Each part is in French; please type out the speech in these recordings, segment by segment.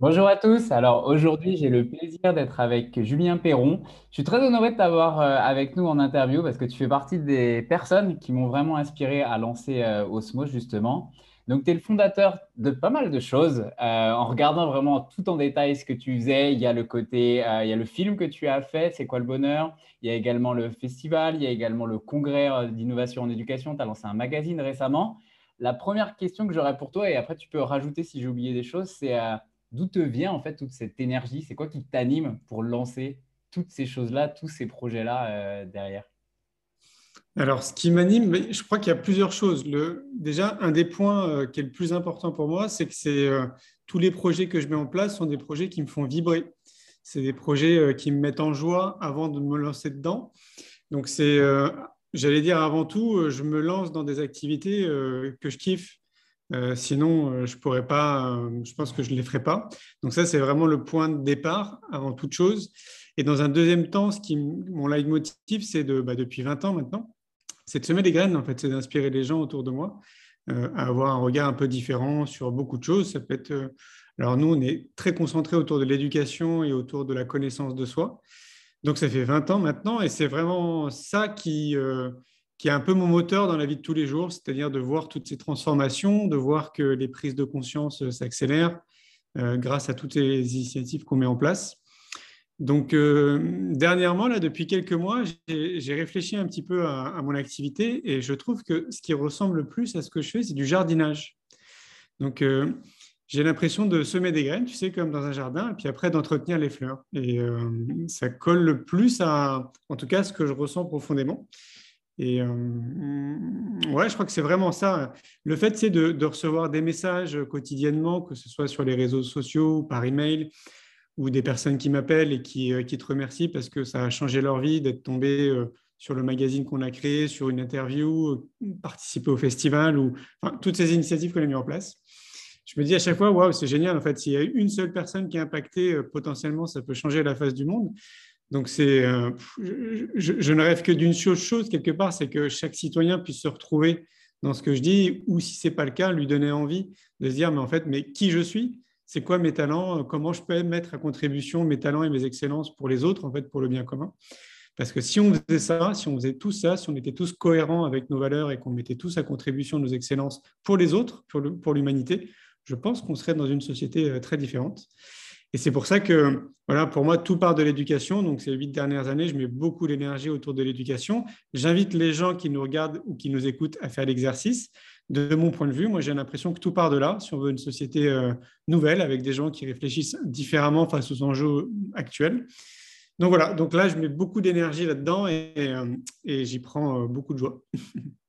Bonjour à tous. Alors aujourd'hui, j'ai le plaisir d'être avec Julien Perron. Je suis très honoré de t'avoir euh, avec nous en interview parce que tu fais partie des personnes qui m'ont vraiment inspiré à lancer euh, Osmos justement. Donc, tu es le fondateur de pas mal de choses. Euh, en regardant vraiment tout en détail ce que tu faisais, il y a le côté, il y a le film que tu as fait, C'est quoi le bonheur? Il y a également le festival, il y a également le congrès d'innovation en éducation. Tu as lancé un magazine récemment. La première question que j'aurais pour toi, et après tu peux rajouter si j'ai oublié des choses, c'est D'où te vient en fait toute cette énergie? C'est quoi qui t'anime pour lancer toutes ces choses-là, tous ces projets-là euh, derrière? Alors, ce qui m'anime, je crois qu'il y a plusieurs choses. Déjà, un des points euh, qui est le plus important pour moi, c'est que euh, tous les projets que je mets en place sont des projets qui me font vibrer. C'est des projets qui me mettent en joie avant de me lancer dedans. Donc, c'est, j'allais dire avant tout, je me lance dans des activités que je kiffe. Euh, sinon, euh, je pourrais pas, euh, je pense que je ne les ferai pas. Donc ça, c'est vraiment le point de départ avant toute chose. Et dans un deuxième temps, ce qui, mon leitmotiv, c'est de, bah, depuis 20 ans maintenant, c'est de semer des graines, en fait, c'est d'inspirer les gens autour de moi à avoir un regard un peu différent sur beaucoup de choses. Ça peut être, alors nous, on est très concentré autour de l'éducation et autour de la connaissance de soi. Donc ça fait 20 ans maintenant et c'est vraiment ça qui qui est un peu mon moteur dans la vie de tous les jours, c'est-à-dire de voir toutes ces transformations, de voir que les prises de conscience euh, s'accélèrent euh, grâce à toutes les initiatives qu'on met en place. Donc, euh, dernièrement, là, depuis quelques mois, j'ai réfléchi un petit peu à, mon activité et je trouve que ce qui ressemble le plus à ce que je fais, c'est du jardinage. Donc, j'ai l'impression de semer des graines, tu sais, comme dans un jardin, et puis après d'entretenir les fleurs. Et ça colle le plus à, en tout cas, ce que je ressens profondément. Et euh, ouais, je crois que c'est vraiment ça. Le fait, c'est de, recevoir des messages quotidiennement, que ce soit sur les réseaux sociaux par email, ou des personnes qui m'appellent et qui, euh, te remercient parce que ça a changé leur vie d'être tombé euh, sur le magazine qu'on a créé, sur une interview, participer au festival, ou toutes ces initiatives qu'on a mis en place. Je me dis à chaque fois, waouh, c'est génial. En fait, s'il y a une seule personne qui est impactée, potentiellement, ça peut changer la face du monde. Donc, euh, je, ne rêve que d'une chose, chose quelque part, c'est que chaque citoyen puisse se retrouver dans ce que je dis, ou si ce n'est pas le cas, lui donner envie de se dire, mais en fait, mais qui je suis? C'est quoi mes talents? Comment je peux mettre à contribution mes talents et mes excellences pour les autres, en fait, pour le bien commun? Parce que si on faisait ça, si on faisait tout ça, si on était tous cohérents avec nos valeurs et qu'on mettait tous à contribution nos excellences pour les autres, pour l'humanité, je pense qu'on serait dans une société euh, très différente. Et c'est pour ça que, voilà, pour moi, tout part de l'éducation. Donc, ces huit dernières années, je mets beaucoup d'énergie autour de l'éducation. J'invite les gens qui nous regardent ou qui nous écoutent à faire l'exercice. De mon point de vue, moi, j'ai l'impression que tout part de là. Si on veut une société euh, nouvelle avec des gens qui réfléchissent différemment face aux enjeux actuels. Donc voilà, donc là, je mets beaucoup d'énergie là-dedans et, euh, j'y prends euh, beaucoup de joie.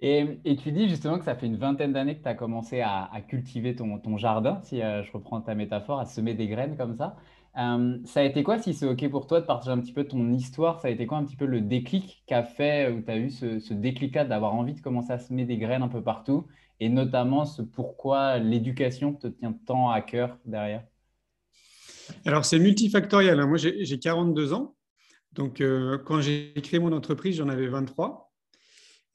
Et, tu dis justement que ça fait une vingtaine d'années que tu as commencé à, cultiver ton, jardin, si euh, je reprends ta métaphore, à semer des graines comme ça. Euh, ça a été quoi, si c'est OK pour toi, de partager un petit peu ton histoire? Ça a été quoi un petit peu le déclic qu'a fait, où tu as eu ce, déclic-là d'avoir envie de commencer à semer des graines un peu partout? Et notamment ce pourquoi l'éducation te tient tant à cœur derrière? Alors, c'est multifactoriel. Hein. Moi, j'ai 42 ans. Donc, euh, quand j'ai créé mon entreprise, j'en avais 23.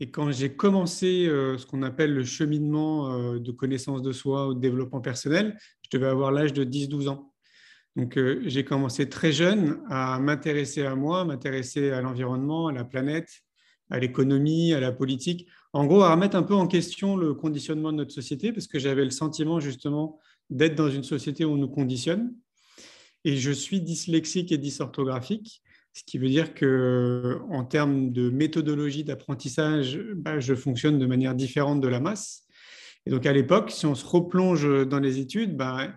Et quand j'ai commencé euh, ce qu'on appelle le cheminement euh, de connaissance de soi ou de développement personnel, je devais avoir l'âge de 10-12 ans. Donc euh, j'ai commencé très jeune à m'intéresser à moi, m'intéresser à l'environnement, à la planète, à l'économie, à la politique. En gros, à remettre un peu en question le conditionnement de notre société, parce que j'avais le sentiment justement d'être dans une société où on nous conditionne. Et je suis dyslexique et dysorthographique ce qui veut dire que en termes de méthodologie d'apprentissage, bah, je fonctionne de manière différente de la masse. Et donc à l'époque, si on se replonge dans les études, bah,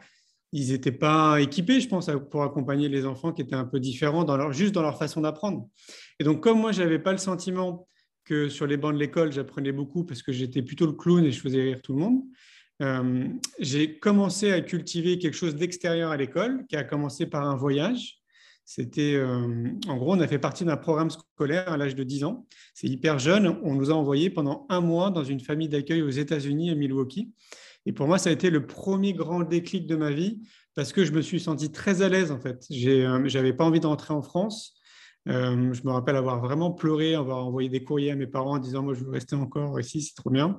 ils n'étaient pas équipés, je pense, pour accompagner les enfants qui étaient un peu différents dans leur, juste dans leur façon d'apprendre. Et donc comme moi, je n'avais pas le sentiment que sur les bancs de l'école, j'apprenais beaucoup parce que j'étais plutôt le clown et je faisais rire tout le monde. Euh, j'ai commencé à cultiver quelque chose d'extérieur à l'école, qui a commencé par un voyage. C'était, euh, en gros, on a fait partie d'un programme scolaire à l'âge de 10 ans. C'est hyper jeune. On nous a envoyés pendant un mois dans une famille d'accueil aux États-Unis, à Milwaukee. Et pour moi, ça a été le premier grand déclic de ma vie parce que je me suis senti très à l'aise, en fait. Euh, je n'avais pas envie de rentrer en France. Euh, je me rappelle avoir vraiment pleuré, avoir envoyé des courriers à mes parents en disant Moi, je veux rester encore ici, c'est trop bien.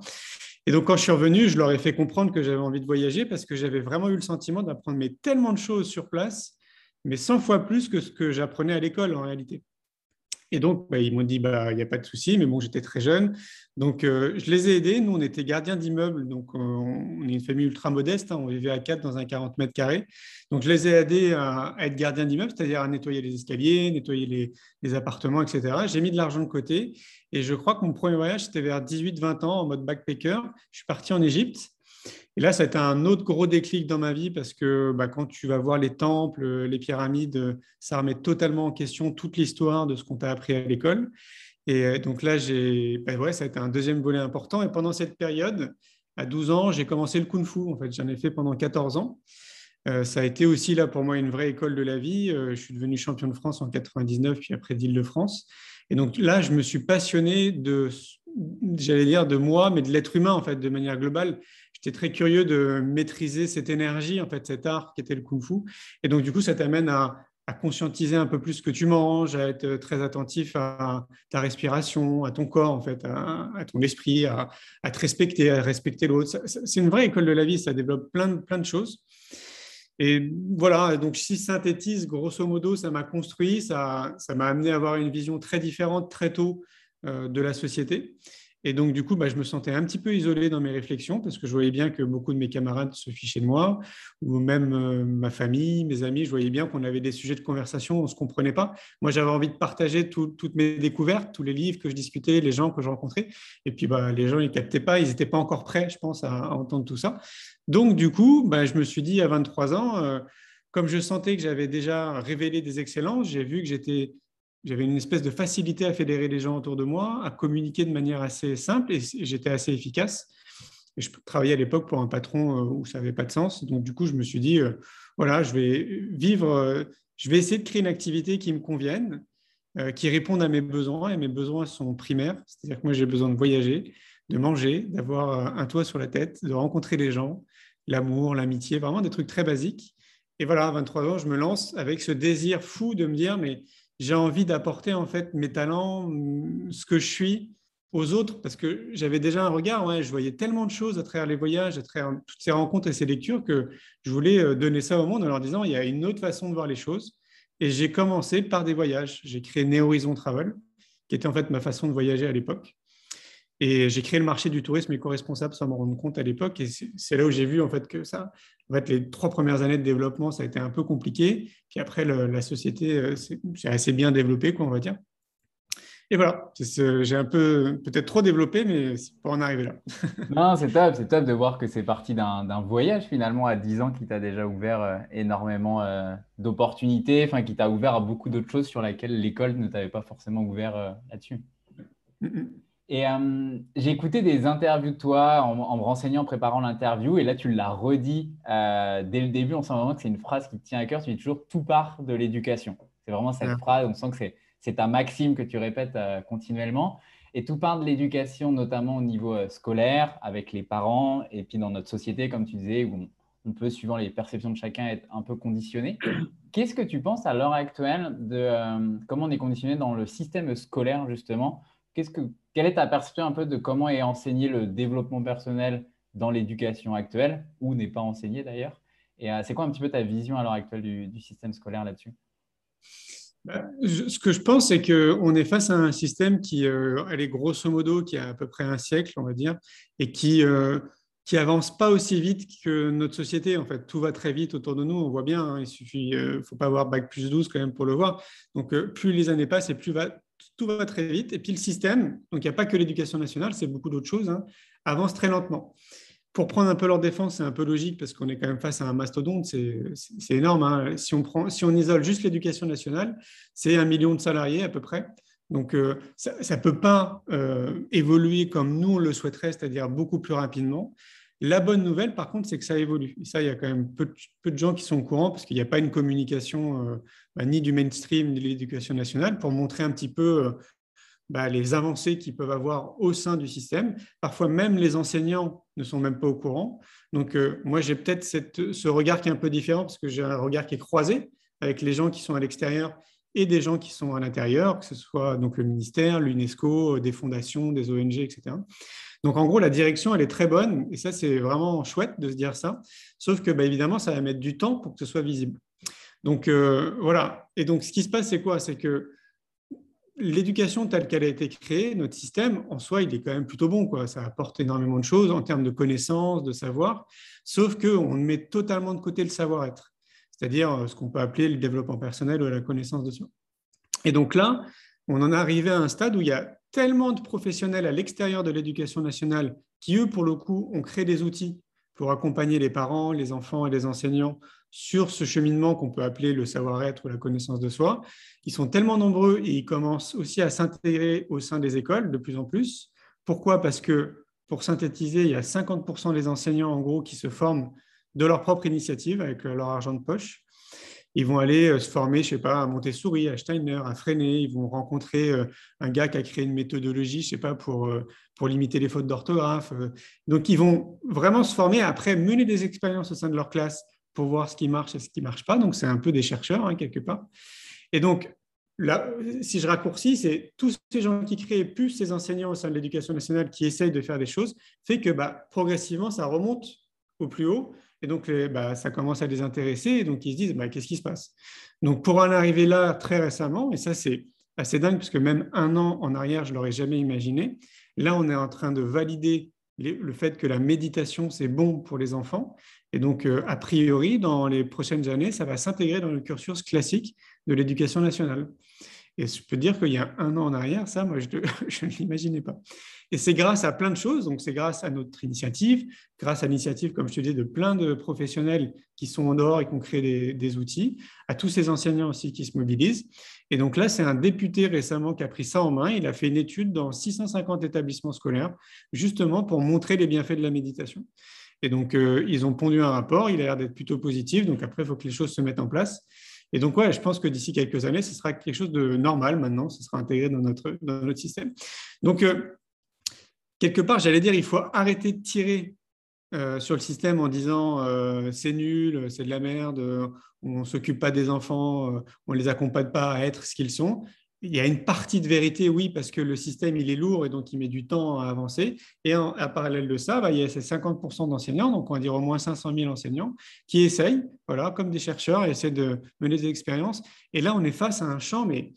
Et donc, quand je suis revenu, je leur ai fait comprendre que j'avais envie de voyager parce que j'avais vraiment eu le sentiment d'apprendre tellement de choses sur place, mais 100 fois plus que ce que j'apprenais à l'école en réalité. Et donc, bah, ils m'ont dit, bah, il n'y a pas de souci, mais bon, j'étais très jeune. Donc, euh, je les ai aidés. Nous, on était gardiens d'immeubles. Donc, euh, on est une famille ultra modeste. Hein. on vivait à quatre dans un 40 mètres carrés. Donc, je les ai aidés à, être gardiens d'immeubles, c'est-à-dire à nettoyer les escaliers, nettoyer les, les appartements, etc. J'ai mis de l'argent de côté. Et je crois que mon premier voyage, c'était vers 18-20 ans en mode backpacker. Je suis parti en Égypte. Et là, ça a été un autre gros déclic dans ma vie parce que bah, quand tu vas voir les temples, les pyramides, ça remet totalement en question toute l'histoire de ce qu'on t'a appris à l'école. Et euh, donc là, bah, ouais, ça a été un deuxième volet important. Et pendant cette période, à 12 ans, j'ai commencé le kung fu. En fait, j'en ai fait pendant 14 ans. Euh, ça a été aussi là pour moi une vraie école de la vie. Euh, je suis devenu champion de France en 99, puis après d'Île-de-France. Et donc là, je me suis passionné de, j'allais dire de moi, mais de l'être humain en fait, de manière globale j'étais très curieux de maîtriser cette énergie, en fait, cet art qui était le kung fu. Et donc, du coup, ça t'amène à, conscientiser un peu plus ce que tu manges, à être très attentif à ta respiration, à ton corps, en fait, à, ton esprit, à, te respecter, à respecter l'autre. C'est une vraie école de la vie, ça développe plein de, choses. Et voilà, donc si je synthétise, grosso modo, ça m'a construit, ça m'a amené à avoir une vision très différente très tôt euh, de la société. Et donc, du coup, bah, je me sentais un petit peu isolé dans mes réflexions parce que je voyais bien que beaucoup de mes camarades se fichaient de moi, ou même euh, ma famille, mes amis, je voyais bien qu'on avait des sujets de conversation, on ne se comprenait pas. Moi, j'avais envie de partager toutes mes découvertes, tous les livres que je discutais, les gens que je rencontrais. Et puis, bah, les gens, ils ne captaient pas, ils n'étaient pas encore prêts, je pense, à, entendre tout ça. Donc, du coup, bah, je me suis dit à 23 ans, euh, comme je sentais que j'avais déjà révélé des excellences, j'ai vu que j'étais j'avais une espèce de facilité à fédérer les gens autour de moi, à communiquer de manière assez simple et j'étais assez efficace. Et je travaillais à l'époque pour un patron euh, où ça n'avait pas de sens. Donc, du coup, je me suis dit, euh, voilà, je vais vivre, euh, je vais essayer de créer une activité qui me convienne, qui réponde à mes besoins. Et mes besoins sont primaires. C'est-à-dire que moi, j'ai besoin de voyager, de manger, d'avoir un toit sur la tête, de rencontrer les gens, l'amour, l'amitié, vraiment des trucs très basiques. Et voilà, à 23 ans, je me lance avec ce désir fou de me dire, mais j'ai envie d'apporter en fait mes talents, ce que je suis aux autres, parce que j'avais déjà un regard, ouais, je voyais tellement de choses à travers les voyages, à travers toutes ces rencontres et ces lectures, que je voulais euh, donner ça au monde en leur disant, il y a une autre façon de voir les choses. Et j'ai commencé par des voyages. J'ai créé Néo Horizon Travel, qui était en fait ma façon de voyager à l'époque. Et j'ai créé le marché du tourisme éco-responsable sans me rendre compte à l'époque. Et c'est là où j'ai vu en fait que ça, en fait, les trois premières années de développement, ça a été un peu compliqué. Puis après, la société euh, s'est assez bien développée, quoi, on va dire. Et voilà, j'ai un peu peut-être trop développé, mais c'est pour en arriver là. non, c'est top, c'est top de voir que c'est parti d'un voyage finalement à 10 ans qui t'a déjà ouvert euh, énormément euh, d'opportunités, enfin qui t'a ouvert à beaucoup d'autres choses sur lesquelles l'école ne t'avait pas forcément ouvert là-dessus. Mm, mm. Et euh, j'ai écouté des interviews de toi en, me renseignant, en préparant l'interview, et là tu l'as redit euh, dès le début. On sent vraiment que c'est une phrase qui te tient à cœur. Tu dis toujours tout part de l'éducation. C'est vraiment cette phrase. On sent que c'est ta maxime que tu répètes euh, continuellement. Et tout part de l'éducation, notamment au niveau scolaire, avec les parents, et puis dans notre société, comme tu disais, où on, peut, suivant les perceptions de chacun, être un peu conditionné. Qu'est-ce que tu penses à l'heure actuelle de comment on est conditionné dans le système scolaire, justement Quelle est ta perception un peu de comment est enseigné le développement personnel dans l'éducation actuelle, ou n'est pas enseigné d'ailleurs? Et euh, c'est quoi un petit peu ta vision à l'heure actuelle du, système scolaire là-dessus? Bah, ce que je pense, c'est qu'on est face à un système qui, euh, elle est grosso modo, qui a à peu près un siècle, on va dire, et qui euh, qui avance pas aussi vite que notre société. En fait, tout va très vite autour de nous. On voit bien. Hein, il suffit, faut pas avoir bac plus 12 quand même pour le voir. Donc, plus les années passent et plus va, tout va très vite. Et puis le système, donc il n'y a pas que l'éducation nationale, c'est beaucoup d'autres choses, hein, avance très lentement. Pour prendre un peu leur défense, c'est un peu logique parce qu'on est quand même face à un mastodonte, c'est énorme. Hein. Si, on isole juste l'éducation nationale, c'est un million de salariés à peu près. Donc, euh, ça ne peut pas euh, évoluer comme nous on le souhaiterait, c'est-à-dire beaucoup plus rapidement. La bonne nouvelle, par contre, c'est que ça évolue. Ça, il y a quand même peu, de gens qui sont au courant parce qu'il n'y a pas une communication euh, bah, ni du mainstream ni de l'éducation nationale pour montrer un petit peu euh, bah, les avancées qu'ils peuvent avoir au sein du système. Parfois, même les enseignants ne sont même pas au courant. Donc, euh, moi, j'ai peut-être ce regard qui est un peu différent parce que j'ai un regard qui est croisé avec les gens qui sont à l'extérieur et des gens qui sont à l'intérieur, que ce soit donc le ministère, l'UNESCO, des fondations, des ONG, etc. Donc en gros, la direction, elle est très bonne, et ça, c'est vraiment chouette de se dire ça, sauf que bah, évidemment, ça va mettre du temps pour que ce soit visible. Donc euh, voilà, et donc ce qui se passe, c'est quoi? C'est que l'éducation telle qu'elle a été créée, notre système, en soi, il est quand même plutôt bon. Quoi. Ça apporte énormément de choses en termes de connaissances, de savoir, sauf qu'on met totalement de côté le savoir-être, c'est-à-dire euh, ce qu'on peut appeler le développement personnel ou la connaissance de soi. Et donc là, on en est arrivé à un stade où il y a tellement de professionnels à l'extérieur de l'éducation nationale qui, eux, pour le coup, ont créé des outils pour accompagner les parents, les enfants et les enseignants sur ce cheminement qu'on peut appeler le savoir-être ou la connaissance de soi. Ils sont tellement nombreux et ils commencent aussi à s'intégrer au sein des écoles de plus en plus. Pourquoi? Parce que, pour synthétiser, il y a 50% des enseignants, en gros, qui se forment de leur propre initiative avec leur argent de poche. Ils vont aller euh, se former, je sais pas, à Montessori, à Steiner, à Freinet. Ils vont rencontrer euh, un gars qui a créé une méthodologie, je sais pas, pour, euh, pour limiter les fautes d'orthographe. Donc, ils vont vraiment se former, après mener des expériences au sein de leur classe pour voir ce qui marche et ce qui marche pas. Donc, c'est un peu des chercheurs, hein, quelque part. Et donc, là, si je raccourcis, c'est tous ces gens qui créent, plus ces enseignants au sein de l'éducation nationale qui essayent de faire des choses, fait que bah, progressivement, ça remonte au plus haut. Et donc, bah, ça commence à les intéresser. Et donc, ils se disent, bah, qu'est-ce qui se passe? Donc, pour en arriver là très récemment, et ça, c'est assez dingue, parce que même un an en arrière, je ne l'aurais jamais imaginé. Là, on est en train de valider le fait que la méditation, c'est bon pour les enfants. Et donc, euh, a priori, dans les prochaines années, ça va s'intégrer dans le cursus classique de l'éducation nationale. Et je peux dire qu'il y a un an en arrière, ça, moi, je, ne l'imaginais pas. Et c'est grâce à plein de choses. Donc, c'est grâce à notre initiative, grâce à l'initiative, comme je te dis, de plein de professionnels qui sont en dehors et qui ont créé des, des, outils, à tous ces enseignants aussi qui se mobilisent. Et donc là, c'est un député récemment qui a pris ça en main. Il a fait une étude dans 650 établissements scolaires, justement pour montrer les bienfaits de la méditation. Et donc, euh, ils ont pondu un rapport. Il a l'air d'être plutôt positif. Donc, après, il faut que les choses se mettent en place. Et donc, ouais, je pense que d'ici quelques années, ce sera quelque chose de normal maintenant. Ce sera intégré dans notre, dans notre système. Donc, euh, quelque part, j'allais dire, il faut arrêter de tirer euh, sur le système en disant c'est nul, c'est de la merde, on ne s'occupe pas des enfants, on ne les accompagne pas à être ce qu'ils sont il y a une partie de vérité, oui, parce que le système, il est lourd et donc il met du temps à avancer. Et en, à parallèle de ça, bah, il y a ces 50% d'enseignants, donc on va dire au moins 500 000 enseignants, qui essayent, voilà, comme des chercheurs, essaient de mener des expériences. Et là, on est face à un champ, mais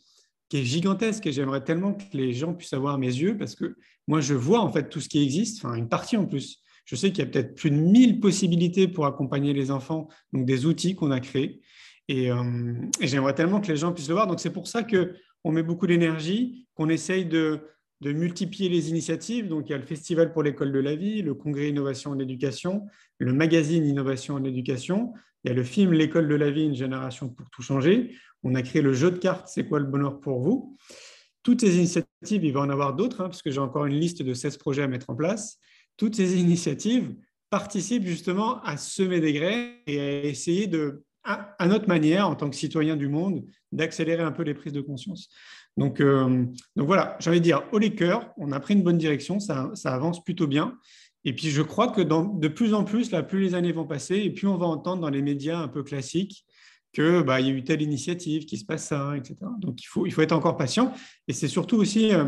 qui est gigantesque, et j'aimerais tellement que les gens puissent avoir mes yeux, parce que moi, je vois en fait tout ce qui existe, enfin une partie en plus. Je sais qu'il y a peut-être plus de 1000 possibilités pour accompagner les enfants, donc des outils qu'on a créés. Euh, et j'aimerais tellement que les gens puissent le voir. Donc c'est pour ça que on met beaucoup d'énergie, qu'on essaye de, multiplier les initiatives. Donc, il y a le Festival pour l'école de la vie, le Congrès Innovation en éducation, le magazine Innovation en éducation. Il y a le film L'école de la vie, une génération pour tout changer. On a créé le jeu de cartes C'est quoi le bonheur pour vous? Toutes ces initiatives, il va en avoir d'autres, hein, parce que j'ai encore une liste de 16 projets à mettre en place. Toutes ces initiatives participent justement à semer des graines et à essayer de à, notre manière, en tant que citoyen du monde, d'accélérer un peu les prises de conscience. Donc, euh, donc voilà, j'ai envie de dire, au les cœurs, on a pris une bonne direction, ça, avance plutôt bien. Et puis je crois que de plus en plus, là, plus les années vont passer, et plus on va entendre dans les médias un peu classiques qu'il bah, y a eu telle initiative, qui se passe ça, etc. Donc il faut, il faut être encore patient. Et c'est surtout aussi euh,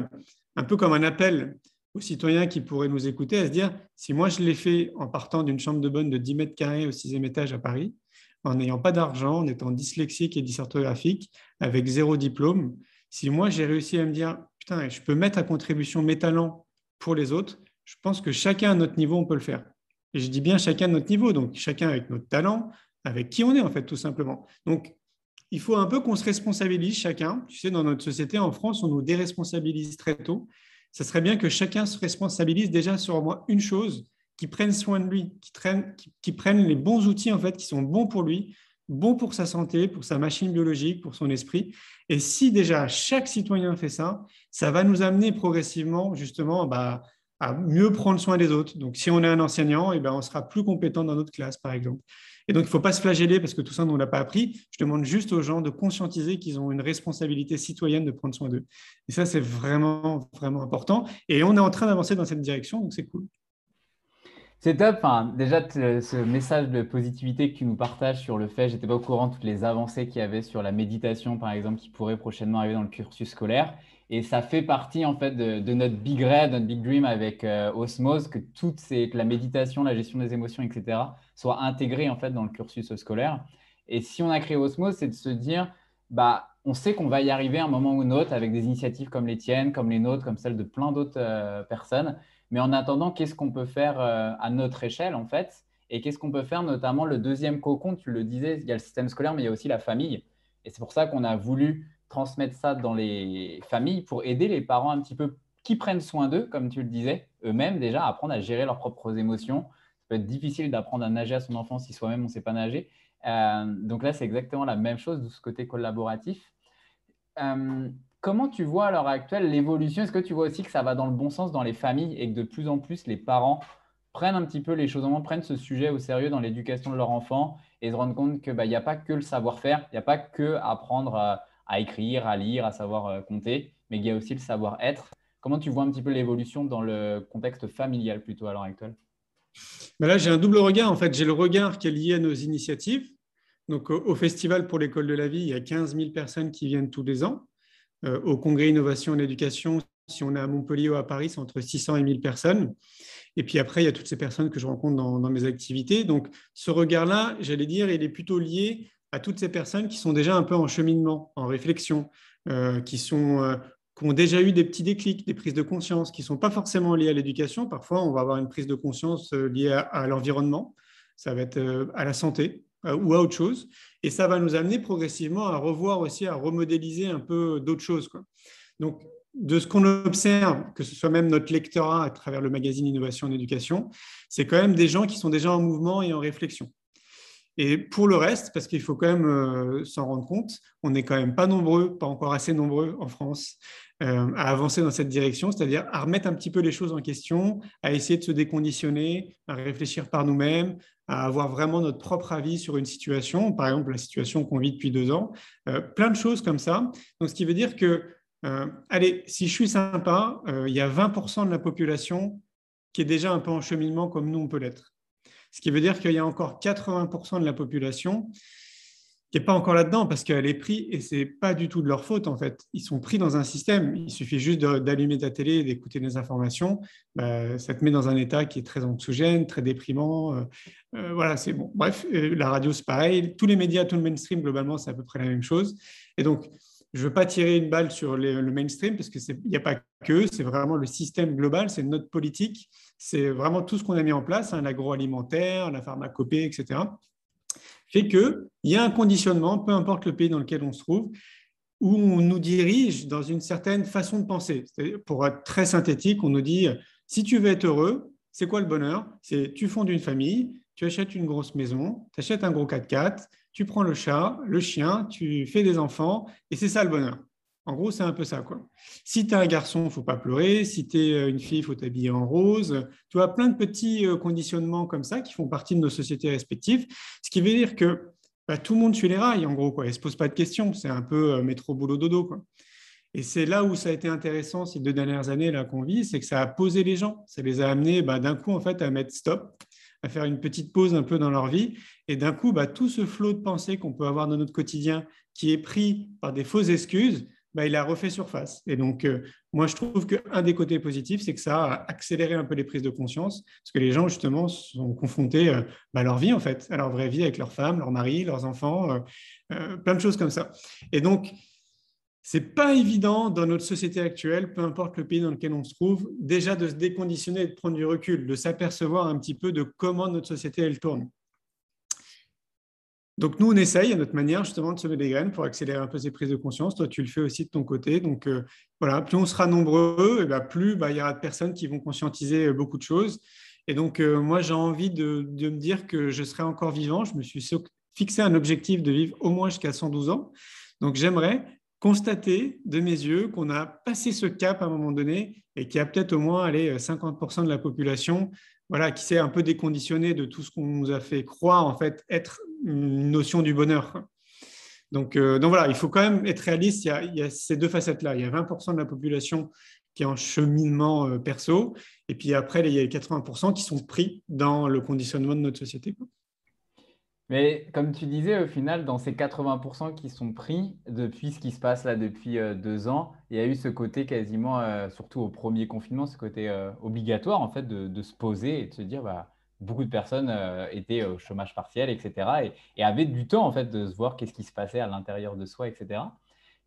un peu comme un appel aux citoyens qui pourraient nous écouter à se dire, si moi je l'ai fait en partant d'une chambre de bonne de 10 mètres carrés au sixième étage à Paris, en n'ayant pas d'argent, en étant dyslexique et dysorthographique, avec zéro diplôme, si moi j'ai réussi à me dire, putain, je peux mettre à contribution mes talents pour les autres, je pense que chacun à notre niveau, on peut le faire. Et je dis bien chacun à notre niveau, donc chacun avec notre talent, avec qui on est en fait, tout simplement. Donc, il faut un peu qu'on se responsabilise chacun. Tu sais, dans notre société en France, on nous déresponsabilise très tôt. Ça serait bien que chacun se responsabilise déjà sur moi une chose, qui prennent soin de lui, qui, prennent les bons outils en fait, qui sont bons pour lui, bons pour sa santé, pour sa machine biologique, pour son esprit. Et si déjà chaque citoyen fait ça, ça va nous amener progressivement justement bah, à mieux prendre soin des autres. Donc si on est un enseignant, et eh ben, on sera plus compétent dans notre classe, par exemple. Et donc il ne faut pas se flageller parce que tout ça, on n'a pas appris. Je demande juste aux gens de conscientiser qu'ils ont une responsabilité citoyenne de prendre soin d'eux. Et ça, c'est vraiment, vraiment important. Et on est en train d'avancer dans cette direction, donc c'est cool. C'est top. Déjà, ce message de positivité que tu nous partages sur le fait, j'étais pas au courant de toutes les avancées qu'il y avait sur la méditation, par exemple, qui pourrait prochainement arriver dans le cursus scolaire. Et ça fait partie en fait de, notre big red, notre big dream avec euh, Osmose, que toutes ces, que la méditation, la gestion des émotions, etc., soient intégrées en fait dans le cursus scolaire. Et si on a créé Osmose, c'est de se dire, bah, on sait qu'on va y arriver à un moment ou un autre avec des initiatives comme les tiennes, comme les nôtres, comme celles de plein d'autres euh, personnes. Mais en attendant, qu'est-ce qu'on peut faire euh, à notre échelle en fait? Et qu'est-ce qu'on peut faire notamment le deuxième cocon, tu le disais, il y a le système scolaire, mais il y a aussi la famille. Et c'est pour ça qu'on a voulu transmettre ça dans les familles pour aider les parents un petit peu qui prennent soin d'eux, comme tu le disais, eux-mêmes déjà, apprendre à gérer leurs propres émotions. Ça peut être difficile d'apprendre à nager à son enfant si soi-même on ne sait pas nager. Euh, donc là, c'est exactement la même chose de ce côté collaboratif. Euh, comment tu vois à l'heure actuelle l'évolution? Est-ce que tu vois aussi que ça va dans le bon sens dans les familles et que de plus en plus les parents prennent un petit peu les choses en main, prennent ce sujet au sérieux dans l'éducation de leur enfant et se rendent compte qu'il bah, n'y a pas que le savoir-faire, il n'y a pas que apprendre à, écrire, à lire, à savoir euh, compter, mais il y a aussi le savoir-être. Comment tu vois un petit peu l'évolution dans le contexte familial plutôt à l'heure actuelle? Ben Là, j'ai un double regard. En fait, j'ai le regard qui est lié à nos initiatives. Donc, au Festival pour l'école de la vie, il y a 15 000 personnes qui viennent tous les ans. Euh, au Congrès Innovation et Éducation, si on est à Montpellier ou à Paris, c'est entre 600 et 1000 personnes. Et puis après, il y a toutes ces personnes que je rencontre dans, mes activités. Donc, ce regard-là, j'allais dire, il est plutôt lié à toutes ces personnes qui sont déjà un peu en cheminement, en réflexion, euh, euh, qui ont déjà eu des petits déclics, des prises de conscience, qui ne sont pas forcément liées à l'éducation. Parfois, on va avoir une prise de conscience liée à, l'environnement, ça va être à la santé ou à autre chose. Et ça va nous amener progressivement à revoir aussi, à remodéliser un peu d'autres choses. Quoi. Donc, de ce qu'on observe, que ce soit même notre lectorat à travers le magazine Innovation en éducation, c'est quand même des gens qui sont déjà en mouvement et en réflexion. Et pour le reste, parce qu'il faut quand même euh, s'en rendre compte, on n'est quand même pas nombreux, pas encore assez nombreux en France, euh, à avancer dans cette direction, c'est-à-dire à remettre un petit peu les choses en question, à essayer de se déconditionner, à réfléchir par nous-mêmes, à avoir vraiment notre propre avis sur une situation, par exemple la situation qu'on vit depuis deux ans, euh, plein de choses comme ça. Donc, ce qui veut dire que euh, allez, si je suis sympa, euh, il y a 20% de la population qui est déjà un peu en cheminement comme nous, on peut l'être. Ce qui veut dire qu'il y a encore 80% de la population qui n'est pas encore là-dedans parce qu'elle est prise et ce n'est pas du tout de leur faute en fait. Ils sont pris dans un système. Il suffit juste d'allumer ta télé et d'écouter des informations. Bah, ça te met dans un état qui est très anxiogène, très déprimant. Euh, voilà, c'est bon. Bref, la radio, c'est pareil. Tous les médias, tout le mainstream, globalement, c'est à peu près la même chose. Et donc, je ne veux pas tirer une balle sur le mainstream parce qu'il n'y a pas que, c'est vraiment le système global, c'est notre politique, c'est vraiment tout ce qu'on a mis en place, hein, l'agroalimentaire, la pharmacopée, etc., fait qu'il y a un conditionnement, peu importe le pays dans lequel on se trouve, où on nous dirige dans une certaine façon de penser. Pour être très synthétique, on nous dit, si tu veux être heureux, c'est quoi le bonheur? C'est tu fondes une famille, tu achètes une grosse maison, tu achètes un gros 4x4, tu prends le chat, le chien, tu fais des enfants, et c'est ça le bonheur. En gros, c'est un peu ça. Si tu es un garçon, faut pas pleurer. Si tu es euh, une fille, il faut t'habiller en rose. Tu as plein de petits euh, conditionnements comme ça qui font partie de nos sociétés respectives. Ce qui veut dire que bah, tout le monde suit les rails, en gros. Quoi. Ne se pose pas de questions. C'est un peu euh, métro, boulot, dodo. Quoi. Et c'est là où ça a été intéressant ces deux dernières années qu'on vit, c'est que ça a posé les gens. Ça les a amenés bah, d'un coup en fait, à mettre stop à faire une petite pause un peu dans leur vie. Et d'un coup, bah, tout ce flot de pensée qu'on peut avoir dans notre quotidien, qui est pris par des fausses excuses, bah, il a refait surface. Et donc, euh, moi, je trouve qu'un des côtés positifs, c'est que ça a accéléré un peu les prises de conscience, parce que les gens, justement, sont confrontés euh, bah, à leur vie, en fait, à leur vraie vie avec leurs femmes, leurs maris, leurs enfants, euh, plein de choses comme ça. Et donc, c'est pas évident dans notre société actuelle, peu importe le pays dans lequel on se trouve, déjà de se déconditionner et de prendre du recul, de s'apercevoir un petit peu de comment notre société elle tourne. Donc nous, on essaye à notre manière justement de semer des graines pour accélérer un peu ces prises de conscience. Toi, tu le fais aussi de ton côté. Donc euh, voilà, plus on sera nombreux, et bien plus bah, il y aura de personnes qui vont conscientiser euh, beaucoup de choses. Et donc euh, moi, j'ai envie de, de, me dire que je serai encore vivant. Je me suis fixé un objectif de vivre au moins jusqu'à 112 ans. Donc j'aimerais constater de mes yeux qu'on a passé ce cap à un moment donné et qu'il y a peut-être au moins allez, 50% de la population voilà, qui s'est un peu déconditionné de tout ce qu'on nous a fait croire en fait être une notion du bonheur. Donc, euh, donc voilà, il faut quand même être réaliste. Il y a, ces deux facettes-là. Il y a 20% de la population qui est en cheminement euh, perso, et puis après, il y a les 80% qui sont pris dans le conditionnement de notre société Mais comme tu disais, au final, dans ces 80% qui sont pris depuis ce qui se passe là depuis euh, deux ans, il y a eu ce côté quasiment, euh, surtout au premier confinement, ce côté euh, obligatoire en fait de, se poser et de se dire, bah, beaucoup de personnes étaient au chômage partiel, etc. Et, avaient du temps en fait de se voir qu'est-ce qui se passait à l'intérieur de soi, etc.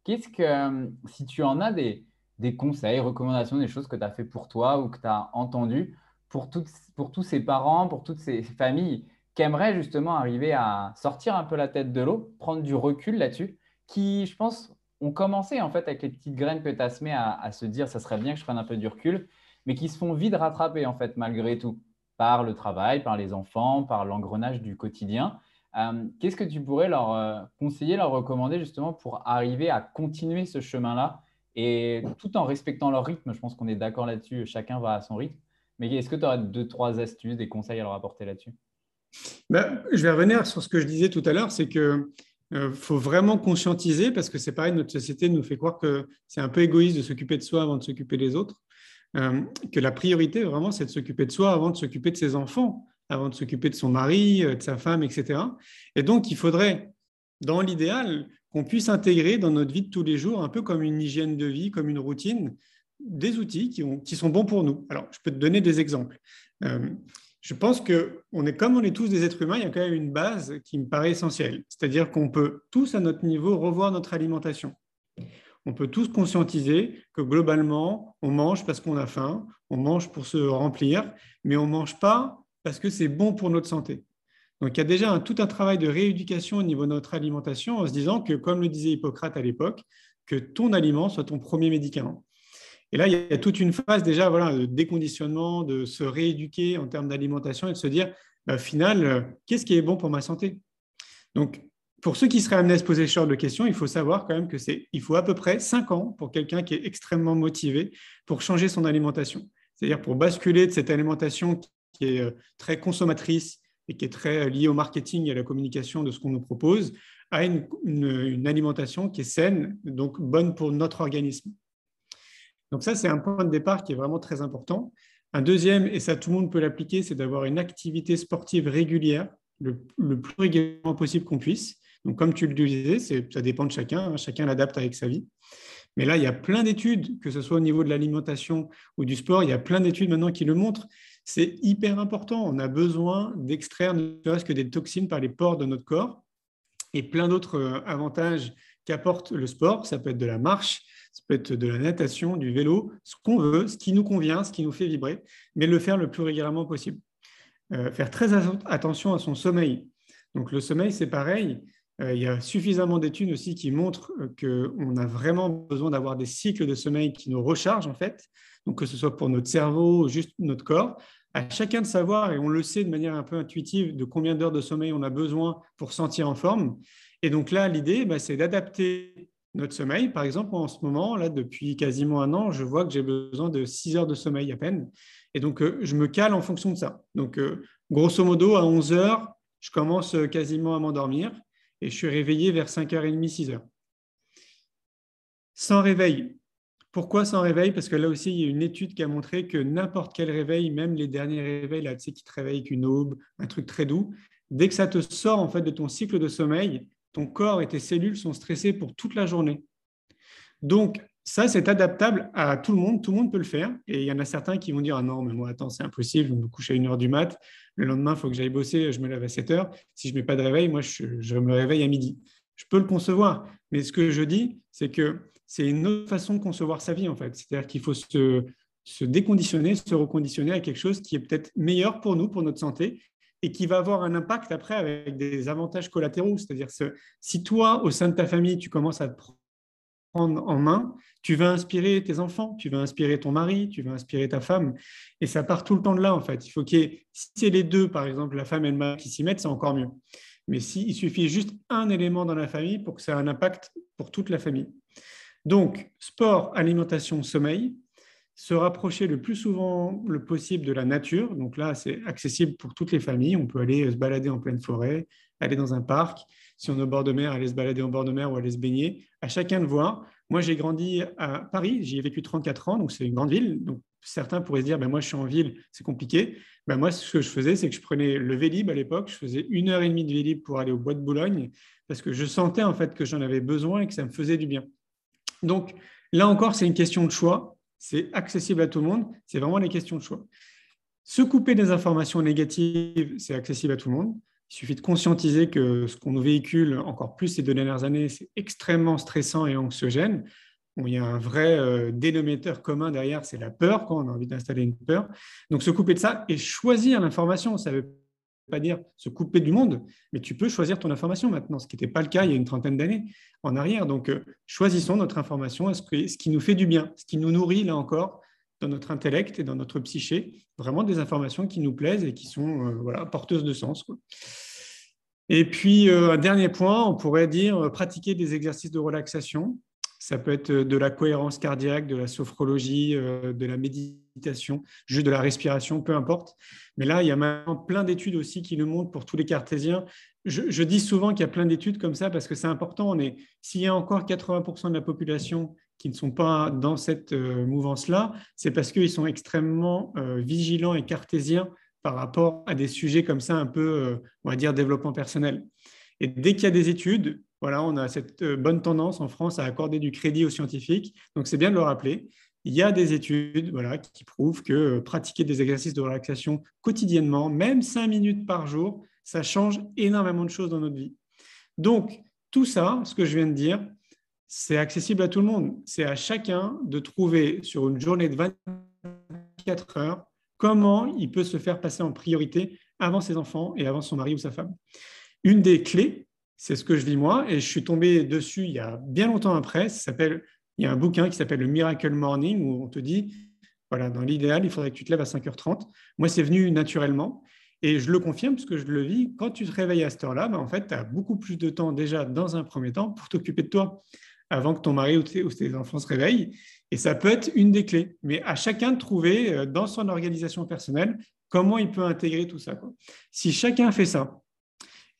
Qu'est-ce que, si tu en as des, des conseils, recommandations, des choses que tu as fait pour toi ou que tu as entendues pour, pour tous ces parents, pour toutes ces familles qui aimeraient justement arriver à sortir un peu la tête de l'eau, prendre du recul là-dessus, qui, je pense, ont commencé en fait avec les petites graines que tu as semées à, se dire ça serait bien que je prenne un peu du recul, mais qui se font vite rattraper en fait malgré tout par le travail, par les enfants, par l'engrenage du quotidien. Euh, qu'est-ce que tu pourrais leur euh, conseiller, leur recommander justement pour arriver à continuer ce chemin-là? Et tout en respectant leur rythme Je pense qu'on est d'accord là-dessus, chacun va à son rythme. Mais est-ce que tu aurais deux, trois astuces, des conseils à leur apporter là-dessus? Ben, je vais revenir sur ce que je disais tout à l'heure, c'est que euh, faut vraiment conscientiser parce que c'est pareil, notre société nous fait croire que c'est un peu égoïste de s'occuper de soi avant de s'occuper des autres. Euh, que la priorité vraiment c'est de s'occuper de soi avant de s'occuper de ses enfants, avant de s'occuper de son mari, euh, de sa femme, etc. Et donc il faudrait, dans l'idéal, qu'on puisse intégrer dans notre vie de tous les jours, un peu comme une hygiène de vie, comme une routine, des outils qui, ont, qui sont bons pour nous. Alors je peux te donner des exemples je pense que on est comme on est tous des êtres humains, il y a quand même une base qui me paraît essentielle. C'est-à-dire qu'on peut tous à notre niveau revoir notre alimentation. On peut tous conscientiser que globalement, on mange parce qu'on a faim, on mange pour se remplir, mais on ne mange pas parce que c'est bon pour notre santé. Donc il y a déjà tout un travail de rééducation au niveau de notre alimentation en se disant que, comme le disait Hippocrate à l'époque, que ton aliment soit ton premier médicament. Et là, il y a toute une phase déjà voilà, de déconditionnement, de se rééduquer en termes d'alimentation et de se dire, bah, final, euh, qu'est-ce qui est bon pour ma santé? Donc, pour ceux qui seraient amenés à se poser ce genre de questions, il faut savoir quand même que c'est, il faut à peu près 5 ans pour quelqu'un qui est extrêmement motivé pour changer son alimentation. C'est-à-dire pour basculer de cette alimentation qui est euh, très consommatrice et qui est très euh, liée au marketing et à la communication de ce qu'on nous propose, à une alimentation qui est saine, donc bonne pour notre organisme. Donc ça, c'est un point de départ qui est vraiment très important. Un deuxième, et ça tout le monde peut l'appliquer, c'est d'avoir une activité sportive régulière, le, plus régulièrement possible qu'on puisse. Donc comme tu le disais, ça dépend de chacun, hein, chacun l'adapte avec sa vie. Mais là, il y a plein d'études, que ce soit au niveau de l'alimentation ou du sport, il y a plein d'études maintenant qui le montrent. C'est hyper important. On a besoin d'extraire ne serait-ce que des toxines par les pores de notre corps et plein d'autres euh, avantages qu'apporte le sport. Ça peut être de la marche, ça peut être de la natation, du vélo, ce qu'on veut, ce qui nous convient, ce qui nous fait vibrer, mais le faire le plus régulièrement possible. Euh, faire très attention à son sommeil. Donc le sommeil, c'est pareil. Euh, il y a suffisamment d'études aussi qui montrent euh, qu'on a vraiment besoin d'avoir des cycles de sommeil qui nous rechargent en fait. Donc que ce soit pour notre cerveau ou juste notre corps. À chacun de savoir, et on le sait de manière un peu intuitive, de combien d'heures de sommeil on a besoin pour sentir en forme. Et donc là, l'idée, bah, c'est d'adapter notre sommeil. Par exemple, en ce moment, là, depuis quasiment un an, je vois que j'ai besoin de 6 heures de sommeil à peine. Et donc, euh, je me cale en fonction de ça. Donc, euh, grosso modo, à 11 heures, je commence euh, quasiment à m'endormir et je suis réveillé vers 5h30, 6 heures. Sans réveil. Pourquoi sans réveil? Parce que là aussi, il y a une étude qui a montré que n'importe quel réveil, même les derniers réveils, tu qui te réveillent qu'une aube, un truc très doux, dès que ça te sort en fait de ton cycle de sommeil, ton corps et tes cellules sont stressés pour toute la journée. Donc, ça, c'est adaptable à tout le monde. Tout le monde peut le faire. Et il y en a certains qui vont dire Ah non, mais moi, attends, c'est impossible. Je me couche à 1h du mat. Le lendemain, il faut que j'aille bosser. Je me lève à 7 h Si je ne mets pas de réveil, moi, je, me réveille à midi. Je peux le concevoir. Mais ce que je dis, c'est que c'est une autre façon de concevoir sa vie, en fait. C'est-à-dire qu'il faut se déconditionner, se reconditionner à quelque chose qui est peut-être meilleur pour nous, pour notre santé, et qui va avoir un impact après avec des avantages collatéraux. C'est-à-dire si toi, au sein de ta famille, tu commences à te prendre en main, tu vas inspirer tes enfants, tu vas inspirer ton mari, tu vas inspirer ta femme. Et ça part tout le temps de là, en fait. Il faut y ait, si c'est les deux, par exemple, la femme et le mari qui s'y mettent, c'est encore mieux. Mais si, il suffit juste un élément dans la famille pour que ça ait un impact pour toute la famille. Donc, sport, alimentation, sommeil, se rapprocher le plus souvent le possible de la nature. Donc là, c'est accessible pour toutes les familles. On peut aller se balader en pleine forêt, aller dans un parc. Si on est au bord de mer, aller se balader en bord de mer ou aller se baigner. À chacun de voir. Moi, j'ai grandi à Paris. J'y ai vécu 34 ans, donc c'est une grande ville. Donc certains pourraient se dire, ben moi je suis en ville, c'est compliqué. Ben moi, ce que je faisais, c'est que je prenais le Vélib à l'époque, je faisais une heure et demie de Vélib pour aller au Bois de Boulogne, parce que je sentais en fait que j'en avais besoin et que ça me faisait du bien. Donc là encore, c'est une question de choix, c'est accessible à tout le monde, c'est vraiment les questions de choix. Se couper des informations négatives, c'est accessible à tout le monde. Il suffit de conscientiser que ce qu'on nous véhicule encore plus ces deux dernières années, c'est extrêmement stressant et anxiogène il y a un vrai euh, dénominateur commun derrière, c'est la peur, quand on a envie d'installer une peur. Donc, se couper de ça et choisir l'information, ça ne veut pas dire se couper du monde, mais tu peux choisir ton information maintenant, ce qui n'était pas le cas il y a une trentaine d'années en arrière. Donc, euh, choisissons notre information, ce qui nous fait du bien, ce qui nous nourrit, là encore, dans notre intellect et dans notre psyché, vraiment des informations qui nous plaisent et qui sont euh, voilà, porteuses de sens. Et puis, un dernier point, on pourrait dire pratiquer des exercices de relaxation. Ça peut être de la cohérence cardiaque, de la sophrologie, euh, de la méditation, juste de la respiration, peu importe. Mais là, il y a maintenant plein d'études aussi qui nous montrent pour tous les cartésiens. Je, dis souvent qu'il y a plein d'études comme ça parce que c'est important. On est, s'il y a encore 80% de la population qui ne sont pas dans cette euh, mouvance-là, c'est parce qu'ils sont extrêmement euh, vigilants et cartésiens par rapport à des sujets comme ça, un peu, on va dire, développement personnel. Et dès qu'il y a des études, voilà, on a cette euh, bonne tendance en France à accorder du crédit aux scientifiques. Donc, c'est bien de le rappeler. Il y a des études voilà, qui prouvent que euh, pratiquer des exercices de relaxation quotidiennement, même cinq minutes par jour, ça change énormément de choses dans notre vie. Donc, tout ça, ce que je viens de dire, c'est accessible à tout le monde. C'est à chacun de trouver sur une journée de 24 heures comment il peut se faire passer en priorité avant ses enfants et avant son mari ou sa femme. Une des clés, c'est ce que je vis moi, et je suis tombé dessus il y a bien longtemps après. Ça s'appelle, il y a un bouquin qui s'appelle le Miracle Morning où on te dit, voilà, dans l'idéal, il faudrait que tu te lèves à 5h30. Moi, c'est venu naturellement. Et je le confirme parce que je le vis. Quand tu te réveilles à cette heure-là, ben, en fait, tu as beaucoup plus de temps déjà dans un premier temps pour t'occuper de toi avant que ton mari ou tes, ou tes, enfants se réveillent. Et ça peut être une des clés. Mais à chacun de trouver euh, dans son organisation personnelle comment il peut intégrer tout ça. Si chacun fait ça,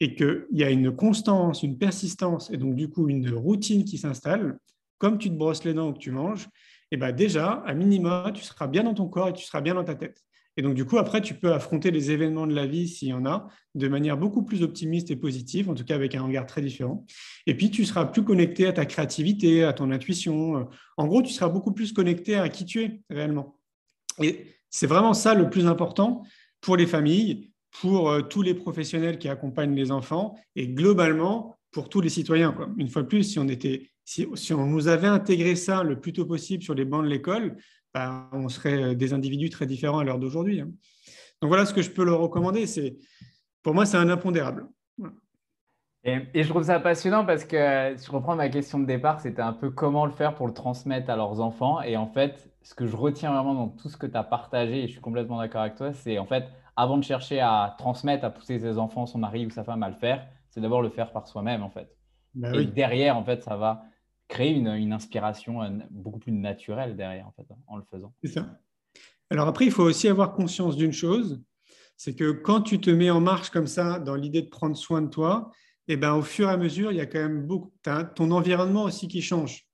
et qu'il y a une constance, une persistance et donc du coup une routine qui s'installe, comme tu te brosses les dents ou que tu manges, eh ben déjà, à minima, tu seras bien dans ton corps et tu seras bien dans ta tête. Et donc, du coup, après, tu peux affronter les événements de la vie, s'il y en a, de manière beaucoup plus optimiste et positive, en tout cas avec un regard très différent. Et puis, tu seras plus connecté à ta créativité, à ton intuition. En gros, tu seras beaucoup plus connecté à qui tu es réellement. Et c'est vraiment ça le plus important pour les familles, pour euh, tous les professionnels qui accompagnent les enfants et globalement pour tous les citoyens. Une fois de plus, si on, était, si, on nous avait intégré ça le plus tôt possible sur les bancs de l'école, bah, on serait euh, des individus très différents à l'heure d'aujourd'hui. Hein. Donc voilà ce que je peux leur recommander. C'est, pour moi, c'est un impondérable. Et, et, je trouve ça passionnant parce que si je reprends ma question de départ, c'était un peu comment le faire pour le transmettre à leurs enfants. Et en fait, ce que je retiens vraiment dans tout ce que tu as partagé, et je suis complètement d'accord avec toi, c'est en fait avant de chercher à transmettre, à pousser ses enfants, son mari ou sa femme à le faire, c'est d'abord le faire par soi-même, en fait. Bah et derrière, en fait, ça va créer une, inspiration euh, beaucoup plus naturelle derrière, en fait, en le faisant. C'est ça. Alors après, il faut aussi avoir conscience d'une chose, c'est que quand tu te mets en marche comme ça, dans l'idée de prendre soin de toi, eh ben, au fur et à mesure, il y a quand même beaucoup, ton environnement aussi qui change.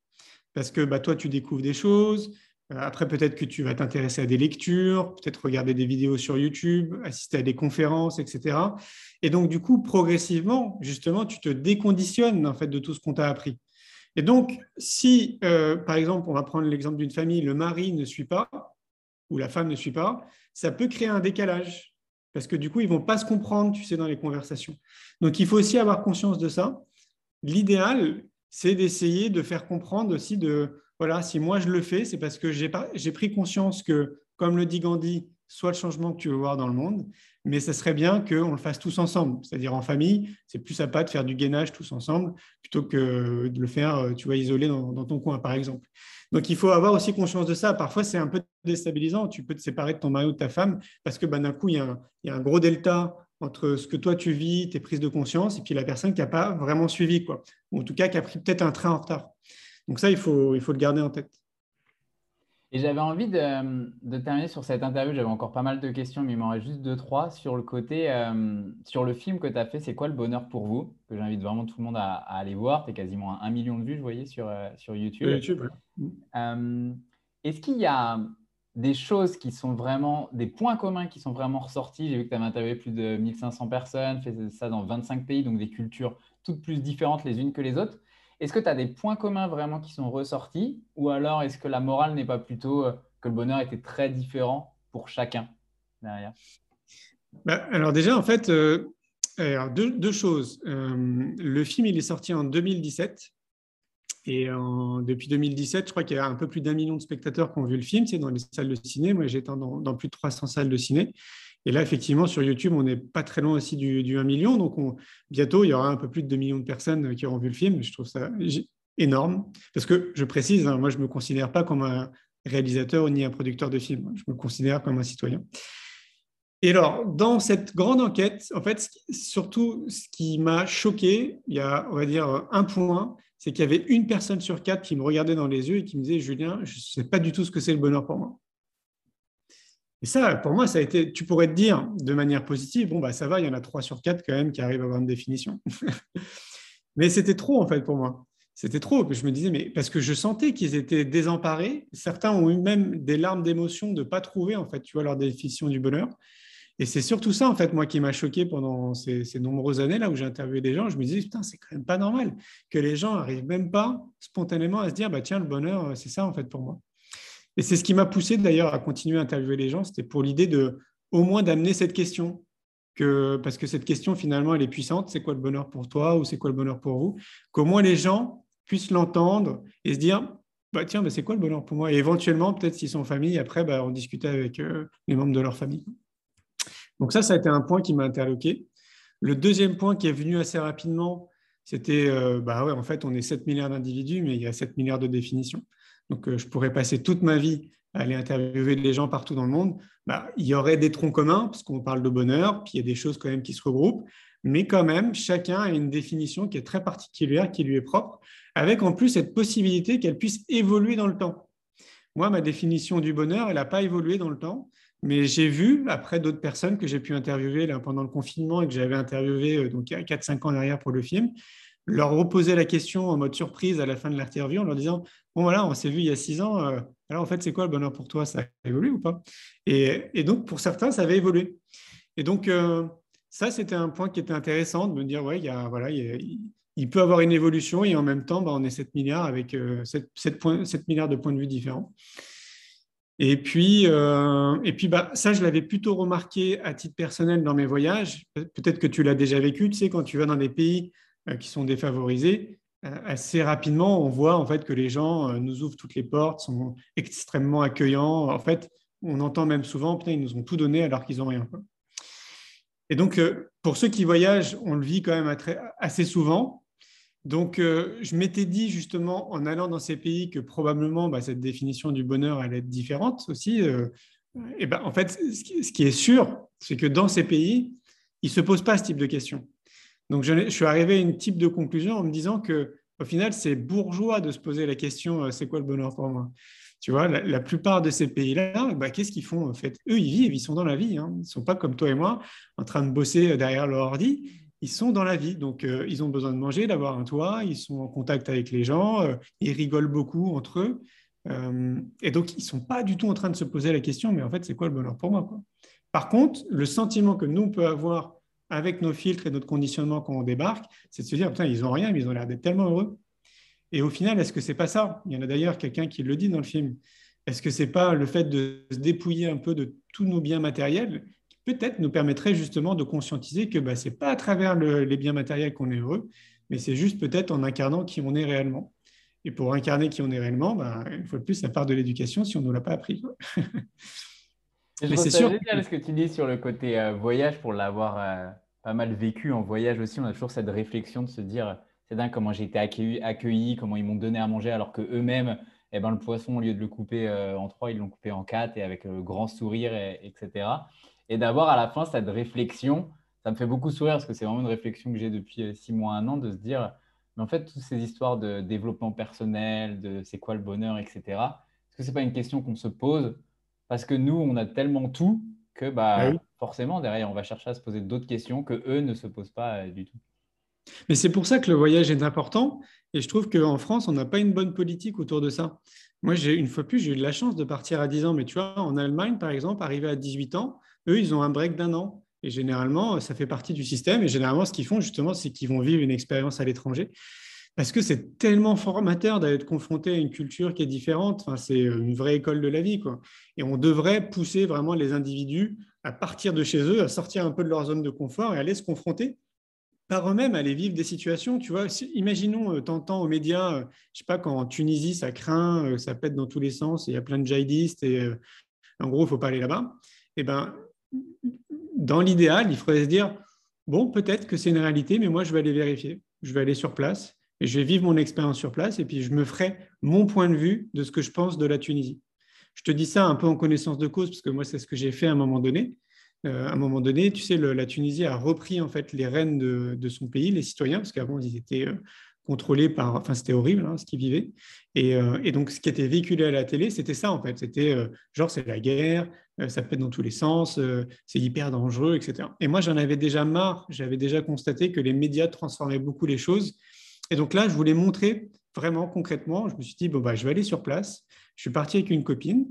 Parce que bah, toi, tu découvres des choses, euh, après, peut-être que tu vas t'intéresser à des lectures, peut-être regarder des vidéos sur YouTube, assister à des conférences, etc. Et donc, du coup, progressivement, justement, tu te déconditionnes en fait de tout ce qu'on t'a appris. Et donc, si, euh, par exemple, on va prendre l'exemple d'une famille, le mari ne suit pas ou la femme ne suit pas, ça peut créer un décalage parce que du coup, ils vont pas se comprendre, tu sais, dans les conversations. Donc, il faut aussi avoir conscience de ça. L'idéal, c'est d'essayer de faire comprendre aussi de voilà, si moi je le fais, c'est parce que j'ai pris conscience que, comme le dit Gandhi, soit le changement que tu veux voir dans le monde, mais ce serait bien qu'on le fasse tous ensemble, c'est-à-dire en famille. C'est plus sympa de faire du gainage tous ensemble plutôt que de le faire, tu vois, isolé dans, ton coin, par exemple. Donc, il faut avoir aussi conscience de ça. Parfois, c'est un peu déstabilisant. Tu peux te séparer de ton mari ou de ta femme parce que bah, d'un coup, il y, a un, gros delta entre ce que toi tu vis, tes prises de conscience, et puis la personne qui n'a pas vraiment suivi, quoi. Ou en tout cas qui a pris peut-être un train en retard. Donc ça, il faut le garder en tête. Et j'avais envie de, terminer sur cette interview. J'avais encore pas mal de questions, mais il m'en reste juste deux, trois. Sur le côté, euh, sur le film que tu as fait, c'est quoi le bonheur pour vous? Que j'invite vraiment tout le monde à, aller voir. Tu es quasiment à un million de vues, je voyais, sur, euh, sur YouTube. YouTube euh, Est-ce qu'il y a des choses qui sont vraiment, des points communs qui sont vraiment ressortis? J'ai vu que tu avais interviewé plus de 1500 personnes, fait ça dans 25 pays, donc des cultures toutes plus différentes les unes que les autres. Est-ce que tu as des points communs vraiment qui sont ressortis ou alors est-ce que la morale n'est pas plutôt euh, que le bonheur était très différent pour chacun derrière? Bah, Alors déjà, en fait, euh, deux, choses. Euh, le film, il est sorti en 2017. Et depuis 2017, je crois qu'il y a un peu plus d'un million de spectateurs qui ont vu le film, c'est dans les salles de ciné. Moi, j'étais dans, dans, plus de 300 salles de ciné. Et là, effectivement, sur YouTube, on n'est pas très loin aussi du, 1 million. Donc, bientôt, il y aura un peu plus de 2 millions de personnes qui auront vu le film. Je trouve ça énorme. Parce que, je précise, hein, moi, je ne me considère pas comme un réalisateur ni un producteur de films. Je me considère comme un citoyen. Et alors, dans cette grande enquête, en fait, surtout ce qui m'a choqué, il y a, on va dire, un point, c'est qu'il y avait une personne sur quatre qui me regardait dans les yeux et qui me disait Julien, je ne sais pas du tout ce que c'est le bonheur pour moi. Et ça, pour moi, ça a été. Tu pourrais te dire de manière positive bon, bah, ça va, il y en a trois sur quatre quand même qui arrivent à avoir une définition. mais c'était trop, en fait, pour moi. C'était trop. Je me disais, mais parce que je sentais qu'ils étaient désemparés. Certains ont eu même des larmes d'émotion de ne pas trouver, en fait, tu vois, leur définition du bonheur. Et c'est surtout ça, en fait, moi, qui m'a choqué pendant ces, nombreuses années là où j'ai interviewé des gens. Je me disais, putain, c'est quand même pas normal que les gens n'arrivent même pas spontanément à se dire, bah, tiens, le bonheur, c'est ça, en fait, pour moi. Et c'est ce qui m'a poussé d'ailleurs à continuer à interviewer les gens. C'était pour l'idée de, au moins, d'amener cette question. Que, parce que cette question, finalement, elle est puissante. C'est quoi le bonheur pour toi ou c'est quoi le bonheur pour vous? Qu'au moins les gens puissent l'entendre et se dire, bah, tiens, bah, c'est quoi le bonheur pour moi? Et éventuellement, peut-être s'ils sont en famille, après, bah, on discutait avec euh, les membres de leur famille. Donc ça, ça a été un point qui m'a interloqué. Le deuxième point qui est venu assez rapidement, c'était, euh, bah ouais, en fait, on est 7 milliards d'individus, mais il y a 7 milliards de définitions. Donc, euh, je pourrais passer toute ma vie à aller interviewer des gens partout dans le monde. Bah, il y aurait des troncs communs, parce qu'on parle de bonheur, puis il y a des choses quand même qui se regroupent, mais quand même, chacun a une définition qui est très particulière, qui lui est propre, avec en plus cette possibilité qu'elle puisse évoluer dans le temps. Moi, ma définition du bonheur, elle n'a pas évolué dans le temps. Mais j'ai vu, après d'autres personnes que j'ai pu interviewer pendant le confinement et que j'avais interviewé euh, donc, il y a 4-5 ans derrière pour le film, leur reposer la question en mode surprise à la fin de l'interview en leur disant Bon, voilà, on s'est vu il y a 6 ans, euh, alors en fait, c'est quoi le bonheur pour toi? Ça a évolué ou pas? Et, donc, pour certains, ça avait évolué. Et donc, euh, ça, c'était un point qui était intéressant de me dire Ouais, il, y a, voilà, il, peut avoir une évolution et en même temps, bah, on est 7 milliards avec 7, 7 milliards de points de vue différents. Et puis, euh, et puis bah, ça, je l'avais plutôt remarqué à titre personnel dans mes voyages. Peut-être que tu l'as déjà vécu, tu sais, quand tu vas dans des pays euh, qui sont défavorisés, euh, assez rapidement, on voit en fait que les gens nous ouvrent toutes les portes, sont extrêmement accueillants. En fait, on entend même souvent, putain, ils nous ont tout donné alors qu'ils n'ont rien. Et donc, pour ceux qui voyagent, on le vit quand même assez souvent. Donc, euh, je m'étais dit justement en allant dans ces pays que probablement bah, cette définition du bonheur allait être différente aussi. Euh, et ben, en fait, ce qui est sûr, c'est que dans ces pays, ils ne se posent pas ce type de questions. Donc, je, suis arrivé à une type de conclusion en me disant que au final, c'est bourgeois de se poser la question euh, c'est quoi le bonheur pour moi? Tu vois, la, plupart de ces pays-là, bah, qu'est-ce qu'ils font en fait? Eux, ils vivent, ils sont dans la vie. Hein. Ils ne sont pas comme toi et moi en train de bosser derrière leur ordi ils sont dans la vie. Donc, euh, ils ont besoin de manger, d'avoir un toit, ils sont en contact avec les gens, euh, ils rigolent beaucoup entre eux. Euh, et donc, ils ne sont pas du tout en train de se poser la question, mais en fait, c'est quoi le bonheur pour moi Par contre, le sentiment que nous, on peut avoir avec nos filtres et notre conditionnement quand on débarque, c'est de se dire, putain, ils n'ont rien, mais ils ont l'air d'être tellement heureux. Et au final, est-ce que c'est pas ça? Il y en a d'ailleurs quelqu'un qui le dit dans le film. Est-ce que c'est pas le fait de se dépouiller un peu de tous nos biens matériels peut-être nous permettrait justement de conscientiser que bah, ce n'est pas à travers les biens matériels qu'on est heureux, mais c'est juste peut-être en incarnant qui on est réellement. Et pour incarner qui on est réellement, bah, une fois de plus, ça part de l'éducation si on ne nous l'a pas appris. mais c'est sûr. ce que tu dis sur le côté euh, voyage, pour l'avoir euh, pas mal vécu en voyage aussi, on a toujours cette réflexion de se dire, c'est dingue comment j'ai été accueilli, comment ils m'ont donné à manger, alors que eux-mêmes, eh ben, le poisson, au lieu de le couper euh, en trois, ils l'ont coupé en quatre et avec grand sourire, etc et d'avoir à la fin cette réflexion. Ça me fait beaucoup sourire parce que c'est vraiment une réflexion que j'ai depuis six mois, un an, de se dire, mais en fait, toutes ces histoires de développement personnel, de c'est quoi le bonheur, etc., est-ce que ce n'est pas une question qu'on se pose Parce que nous, on a tellement tout que bah, ah forcément, derrière, on va chercher à se poser d'autres questions que eux ne se posent pas euh, du tout. Mais c'est pour ça que le voyage est important. Et je trouve qu'en France, on n'a pas une bonne politique autour de ça. Moi, j'ai une fois plus, j'ai eu de la chance de partir à 10 ans. Mais tu vois, en Allemagne, par exemple, arrivé à 18 ans, eux, ils ont un break d'un an. Et généralement, ça fait partie du système. Et généralement, ce qu'ils font, justement, c'est qu'ils vont vivre une expérience à l'étranger. Parce que c'est tellement formateur d'être confronté à une culture qui est différente. Enfin, c'est une vraie école de la vie. Quoi. Et on devrait pousser vraiment les individus à partir de chez eux, à sortir un peu de leur zone de confort et aller se confronter par eux-mêmes, aller vivre des situations. Tu vois, imaginons, euh, t'entends aux médias, euh, je sais pas, quand en Tunisie, ça craint, euh, ça pète dans tous les sens, il y a plein de djihadistes et en gros, il ne faut pas aller là-bas. Eh ben, dans l'idéal, il faudrait se dire, bon, peut-être que c'est une réalité, mais moi, je vais aller vérifier. Je vais aller sur place et je vais vivre mon expérience sur place et puis je me ferai mon point de vue de ce que je pense de la Tunisie. Je te dis ça un peu en connaissance de cause parce que moi, c'est ce que j'ai fait à un moment donné. Euh, à un moment donné, tu sais, la Tunisie a repris en fait les rênes de, son pays, les citoyens, parce qu'avant, ils étaient euh, contrôlés par. Enfin, c'était horrible hein, ce qu'ils vivaient. Euh, et, donc, ce qui était véhiculé à la télé, c'était ça en fait. C'était genre, c'est la guerre, ça pète dans tous les sens, c'est hyper dangereux, etc. Et moi, j'en avais déjà marre. J'avais déjà constaté que les médias transformaient beaucoup les choses. Et donc là, je voulais montrer vraiment concrètement. Je me suis dit, bon, bah, je vais aller sur place. Je suis parti avec une copine.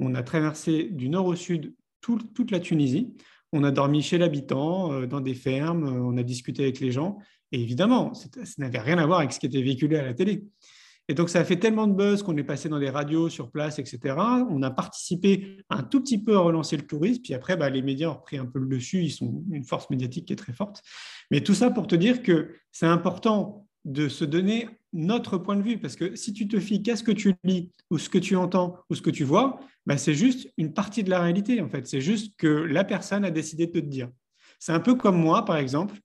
On a traversé du nord au sud toute la Tunisie. On a dormi chez l'habitant, euh, dans des fermes, euh, on a discuté avec les gens. Et évidemment, ça n'avait rien à voir avec ce qui était véhiculé à la télé. Et donc, ça a fait tellement de buzz qu'on est passé dans des radios sur place, etc. On a participé un tout petit peu à relancer le tourisme. Puis après, bah, les médias ont repris un peu le dessus. Ils sont une force médiatique qui est très forte. Mais tout ça pour te dire que c'est important de se donner notre point de vue. Parce que si tu te fies qu'à ce que tu lis, ou ce que tu entends, ou ce que tu vois, bah, c'est juste une partie de la réalité, en fait. C'est juste que la personne a décidé de te dire. C'est un peu comme moi, par exemple,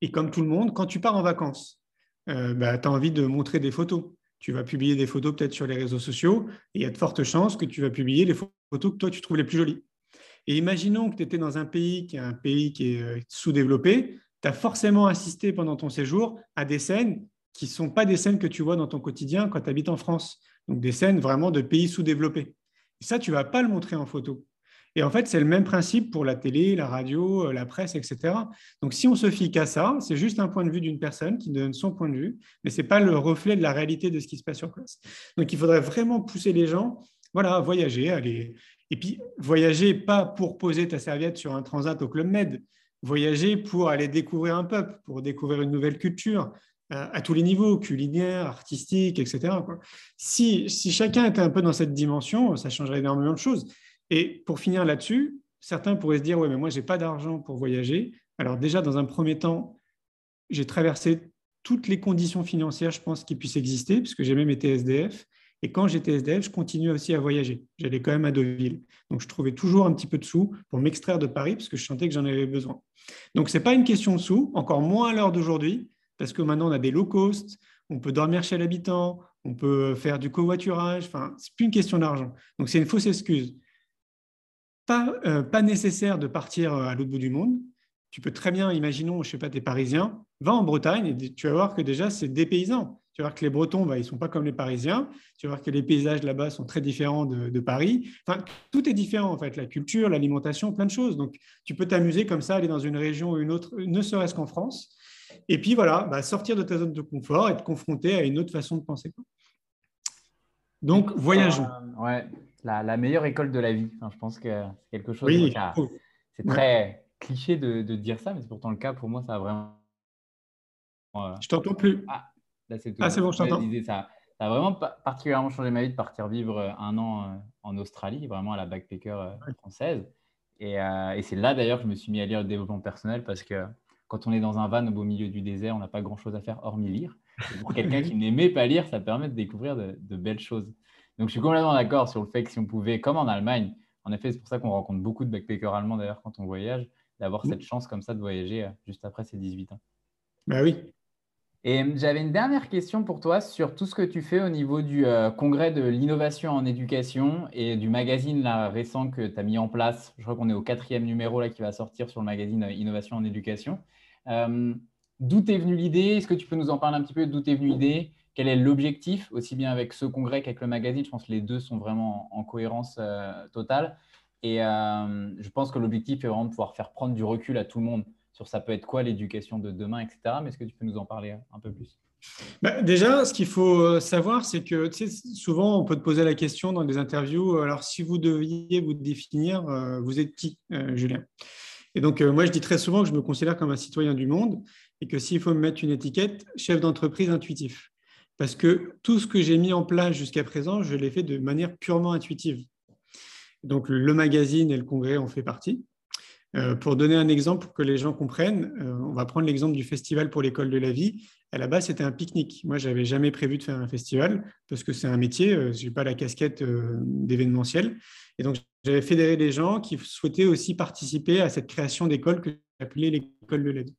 et comme tout le monde, quand tu pars en vacances, euh, bah, tu as envie de montrer des photos. Tu vas publier des photos peut-être sur les réseaux sociaux, et il y a de fortes chances que tu vas publier les photos que toi, tu trouves les plus jolies. Et imaginons que tu étais dans un pays qui est un pays qui est euh, sous-développé, tu as forcément assisté pendant ton séjour à des scènes qui ne sont pas des scènes que tu vois dans ton quotidien quand tu habites en France. Donc des scènes vraiment de pays sous-développés. Ça, tu ne vas pas le montrer en photo. Et en fait, c'est le même principe pour la télé, la radio, euh, la presse, etc. Donc si on se fie qu'à ça, c'est juste un point de vue d'une personne qui donne son point de vue, mais ce n'est pas le reflet de la réalité de ce qui se passe sur place. Donc il faudrait vraiment pousser les gens voilà, à voyager, aller. Et puis, voyager pas pour poser ta serviette sur un transat au Club Med, voyager pour aller découvrir un peuple, pour découvrir une nouvelle culture, à tous les niveaux, culinaire, artistique, etc. Si, si, chacun était un peu dans cette dimension, ça changerait énormément de choses. Et pour finir là-dessus, certains pourraient se dire, ouais, mais moi, je n'ai pas d'argent pour voyager. Alors déjà, dans un premier temps, j'ai traversé toutes les conditions financières, je pense, qui puissent exister, puisque j'ai même été SDF. Et quand j'étais SDF, je continuais aussi à voyager. J'allais quand même à Deauville. Donc, je trouvais toujours un petit peu de sous pour m'extraire de Paris, parce que je sentais que j'en avais besoin. Donc, ce n'est pas une question de sous, encore moins à l'heure d'aujourd'hui, parce que maintenant, on a des low cost, on peut dormir chez l'habitant, on peut faire du covoiturage. Enfin, ce n'est plus une question d'argent. Donc, c'est une fausse excuse. Pas, euh, pas nécessaire de partir euh, à l'autre bout du monde. Tu peux très bien, imaginons, je ne sais pas, tu es parisien, va en Bretagne et tu vas voir que déjà, c'est des paysans. Tu vas voir que les Bretons, bah, ils ne sont pas comme les Parisiens. Tu vas voir que les paysages là-bas sont très différents de, Paris. Enfin, tout est différent, en fait. La culture, l'alimentation, plein de choses. Donc, tu peux t'amuser comme ça, aller dans une région ou une autre, ne serait-ce qu'en France. Et puis, voilà, bah, sortir de ta zone de confort et te confronter à une autre façon de penser. Donc, voyageons. Euh, ouais, la, meilleure école de la vie. je pense que c'est quelque chose. Oui, c'est très cliché de, dire ça, mais c'est pourtant le cas. Pour moi, ça a vraiment. Euh, je t'entends plus. Ah, ah, c'est bon, je t'entends. Ça, ça, a vraiment particulièrement changé ma vie de partir vivre euh, un an euh, en Australie, vraiment à la backpacker euh, française. Et, et c'est là d'ailleurs que je me suis mis à lire le développement personnel parce que quand on est dans un van au beau milieu du désert, on n'a pas grand-chose à faire hormis lire. pour quelqu'un qui n'aimait pas lire, ça permet de découvrir de, belles choses. Donc je suis complètement d'accord sur le fait que si on pouvait, comme en Allemagne, en effet, c'est pour ça qu'on rencontre beaucoup de backpackers allemands d'ailleurs quand on voyage, d'avoir mmh. cette chance comme ça de voyager juste après ses 18 ans. Bah oui, et euh, j'avais une dernière question pour toi sur tout ce que tu fais au niveau du euh, congrès de l'innovation en éducation et du magazine là, récent que tu as mis en place. Je crois qu'on est au quatrième numéro là, qui va sortir sur le magazine euh, Innovation en éducation. d'où est venue l'idée? Est-ce que tu peux nous en parler un petit peu? D'où est venue l'idée? Quel est l'objectif Aussi bien avec ce congrès qu'avec le magazine? Je pense que les deux sont vraiment en, cohérence totale. Et je pense que l'objectif est vraiment de pouvoir faire prendre du recul à tout le monde sur ça peut être quoi l'éducation de demain, etc. Mais est-ce que tu peux nous en parler un peu plus? Bah, déjà, ce qu'il faut savoir, c'est que souvent, on peut te poser la question dans des interviews, alors si vous deviez vous définir, vous êtes qui, Julien? Et donc, moi, je dis très souvent que je me considère comme un citoyen du monde et que s'il faut me mettre une étiquette, chef d'entreprise intuitif. Parce que tout ce que j'ai mis en place jusqu'à présent, je l'ai fait de manière purement intuitive. Donc le magazine et le congrès en fait partie. Euh, pour donner un exemple pour que les gens comprennent, euh, on va prendre l'exemple du festival pour l'école de la vie. À la base, c'était un pique-nique. Moi, je n'avais jamais prévu de faire un festival parce que c'est un métier, euh, je n'ai pas la casquette d'événementiel. Et donc, j'avais fédéré des gens qui souhaitaient aussi participer à cette création d'école que j'appelais l'école de la vie.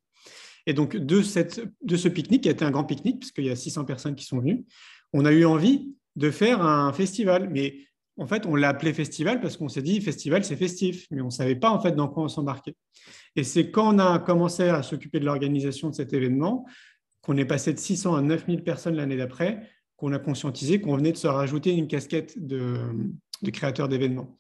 Et donc, de, cette, de ce pique-nique, qui a été un grand pique-nique, puisqu'il y a 600 personnes qui sont venues, on a eu envie de faire un festival. Mais en fait, on l'a appelé festival parce qu'on s'est dit, festival, c'est festif. Mais on ne savait pas, en fait, dans quoi on s'embarquait. Et c'est quand on a commencé à s'occuper de l'organisation de cet événement, qu'on est passé de 600 à 9000 personnes l'année d'après, qu'on a conscientisé qu'on venait de se rajouter une casquette de, de créateur d'événements.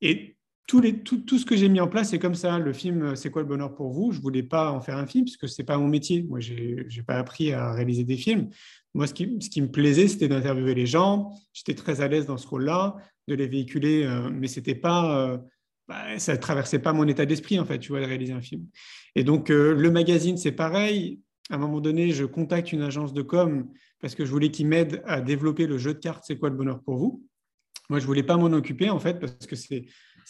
Et tout, ce que j'ai mis en place, c'est comme ça. Le film euh, C'est quoi le bonheur pour vous? Je ne voulais pas en faire un film, parce que ce n'est pas mon métier. Moi, je n'ai pas appris à réaliser des films. Moi, ce qui, me plaisait, c'était d'interviewer les gens. J'étais très à l'aise dans ce rôle-là, de les véhiculer, euh, mais c'était pas, euh, bah, ça traversait pas mon état d'esprit, en fait, tu vois, de réaliser un film. Et donc, le magazine, c'est pareil. À un moment donné, je contacte une agence de com parce que je voulais qu'ils m'aident à développer le jeu de cartes C'est quoi le bonheur pour vous? Moi, je ne voulais pas m'en occuper, en fait, parce que c'est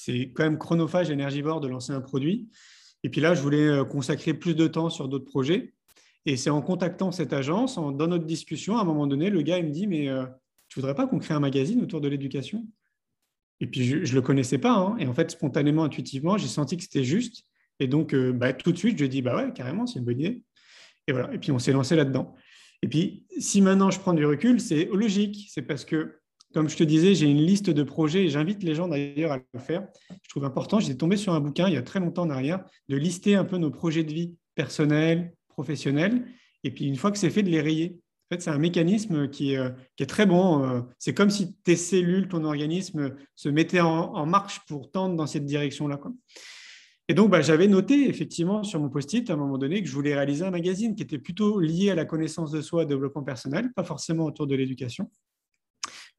quand même chronophage, énergivore de lancer un produit. Et puis là, je voulais euh, consacrer plus de temps sur d'autres projets. Et c'est en contactant cette agence, dans notre discussion, à un moment donné, le gars il me dit Mais euh, tu voudrais pas qu'on crée un magazine autour de l'éducation? Et puis, je ne le connaissais pas. Hein. Et en fait, spontanément, intuitivement, j'ai senti que c'était juste. Et donc, euh, bah, tout de suite, je dis Bah ouais, carrément, c'est une bonne idée. Et voilà. Et puis, on s'est lancé là-dedans. Et puis, si maintenant je prends du recul, c'est logique. C'est parce que comme je te disais, j'ai une liste de projets et j'invite les gens d'ailleurs à le faire. Je trouve important, j'étais tombé sur un bouquin il y a très longtemps en arrière, de lister un peu nos projets de vie personnels, professionnels, et puis une fois que c'est fait, de les rayer. En fait, c'est un mécanisme qui est, euh, qui est très bon. Euh, c'est comme si tes cellules, ton organisme se mettaient en, marche pour tendre dans cette direction-là. Et donc, bah, j'avais noté effectivement sur mon post-it à un moment donné que je voulais réaliser un magazine qui était plutôt lié à la connaissance de soi, développement personnel, pas forcément autour de l'éducation.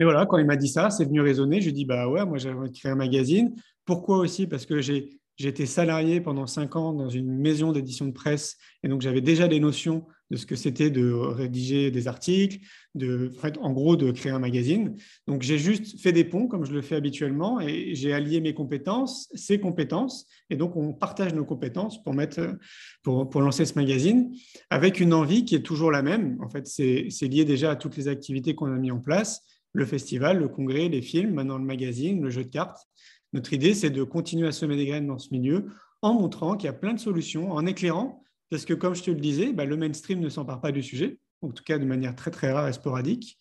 Mais voilà, quand il m'a dit ça, c'est venu résonner. Je lui ai dit, bah ouais, moi j'avais envie de créer un magazine. Pourquoi aussi? Parce que j'ai été salarié pendant cinq ans dans une maison d'édition de presse et donc j'avais déjà des notions de ce que c'était de rédiger des articles, de, en gros de créer un magazine. Donc j'ai juste fait des ponts comme je le fais habituellement et j'ai allié mes compétences, ses compétences et donc on partage nos compétences pour, mettre, pour, pour lancer ce magazine avec une envie qui est toujours la même. En fait, c'est lié déjà à toutes les activités qu'on a mis en place le festival, le congrès, les films, maintenant le magazine, le jeu de cartes. Notre idée, c'est de continuer à semer des graines dans ce milieu en montrant qu'il y a plein de solutions, en éclairant, parce que comme je te le disais, bah, le mainstream ne s'empare pas du sujet, en tout cas de manière très très rare et sporadique.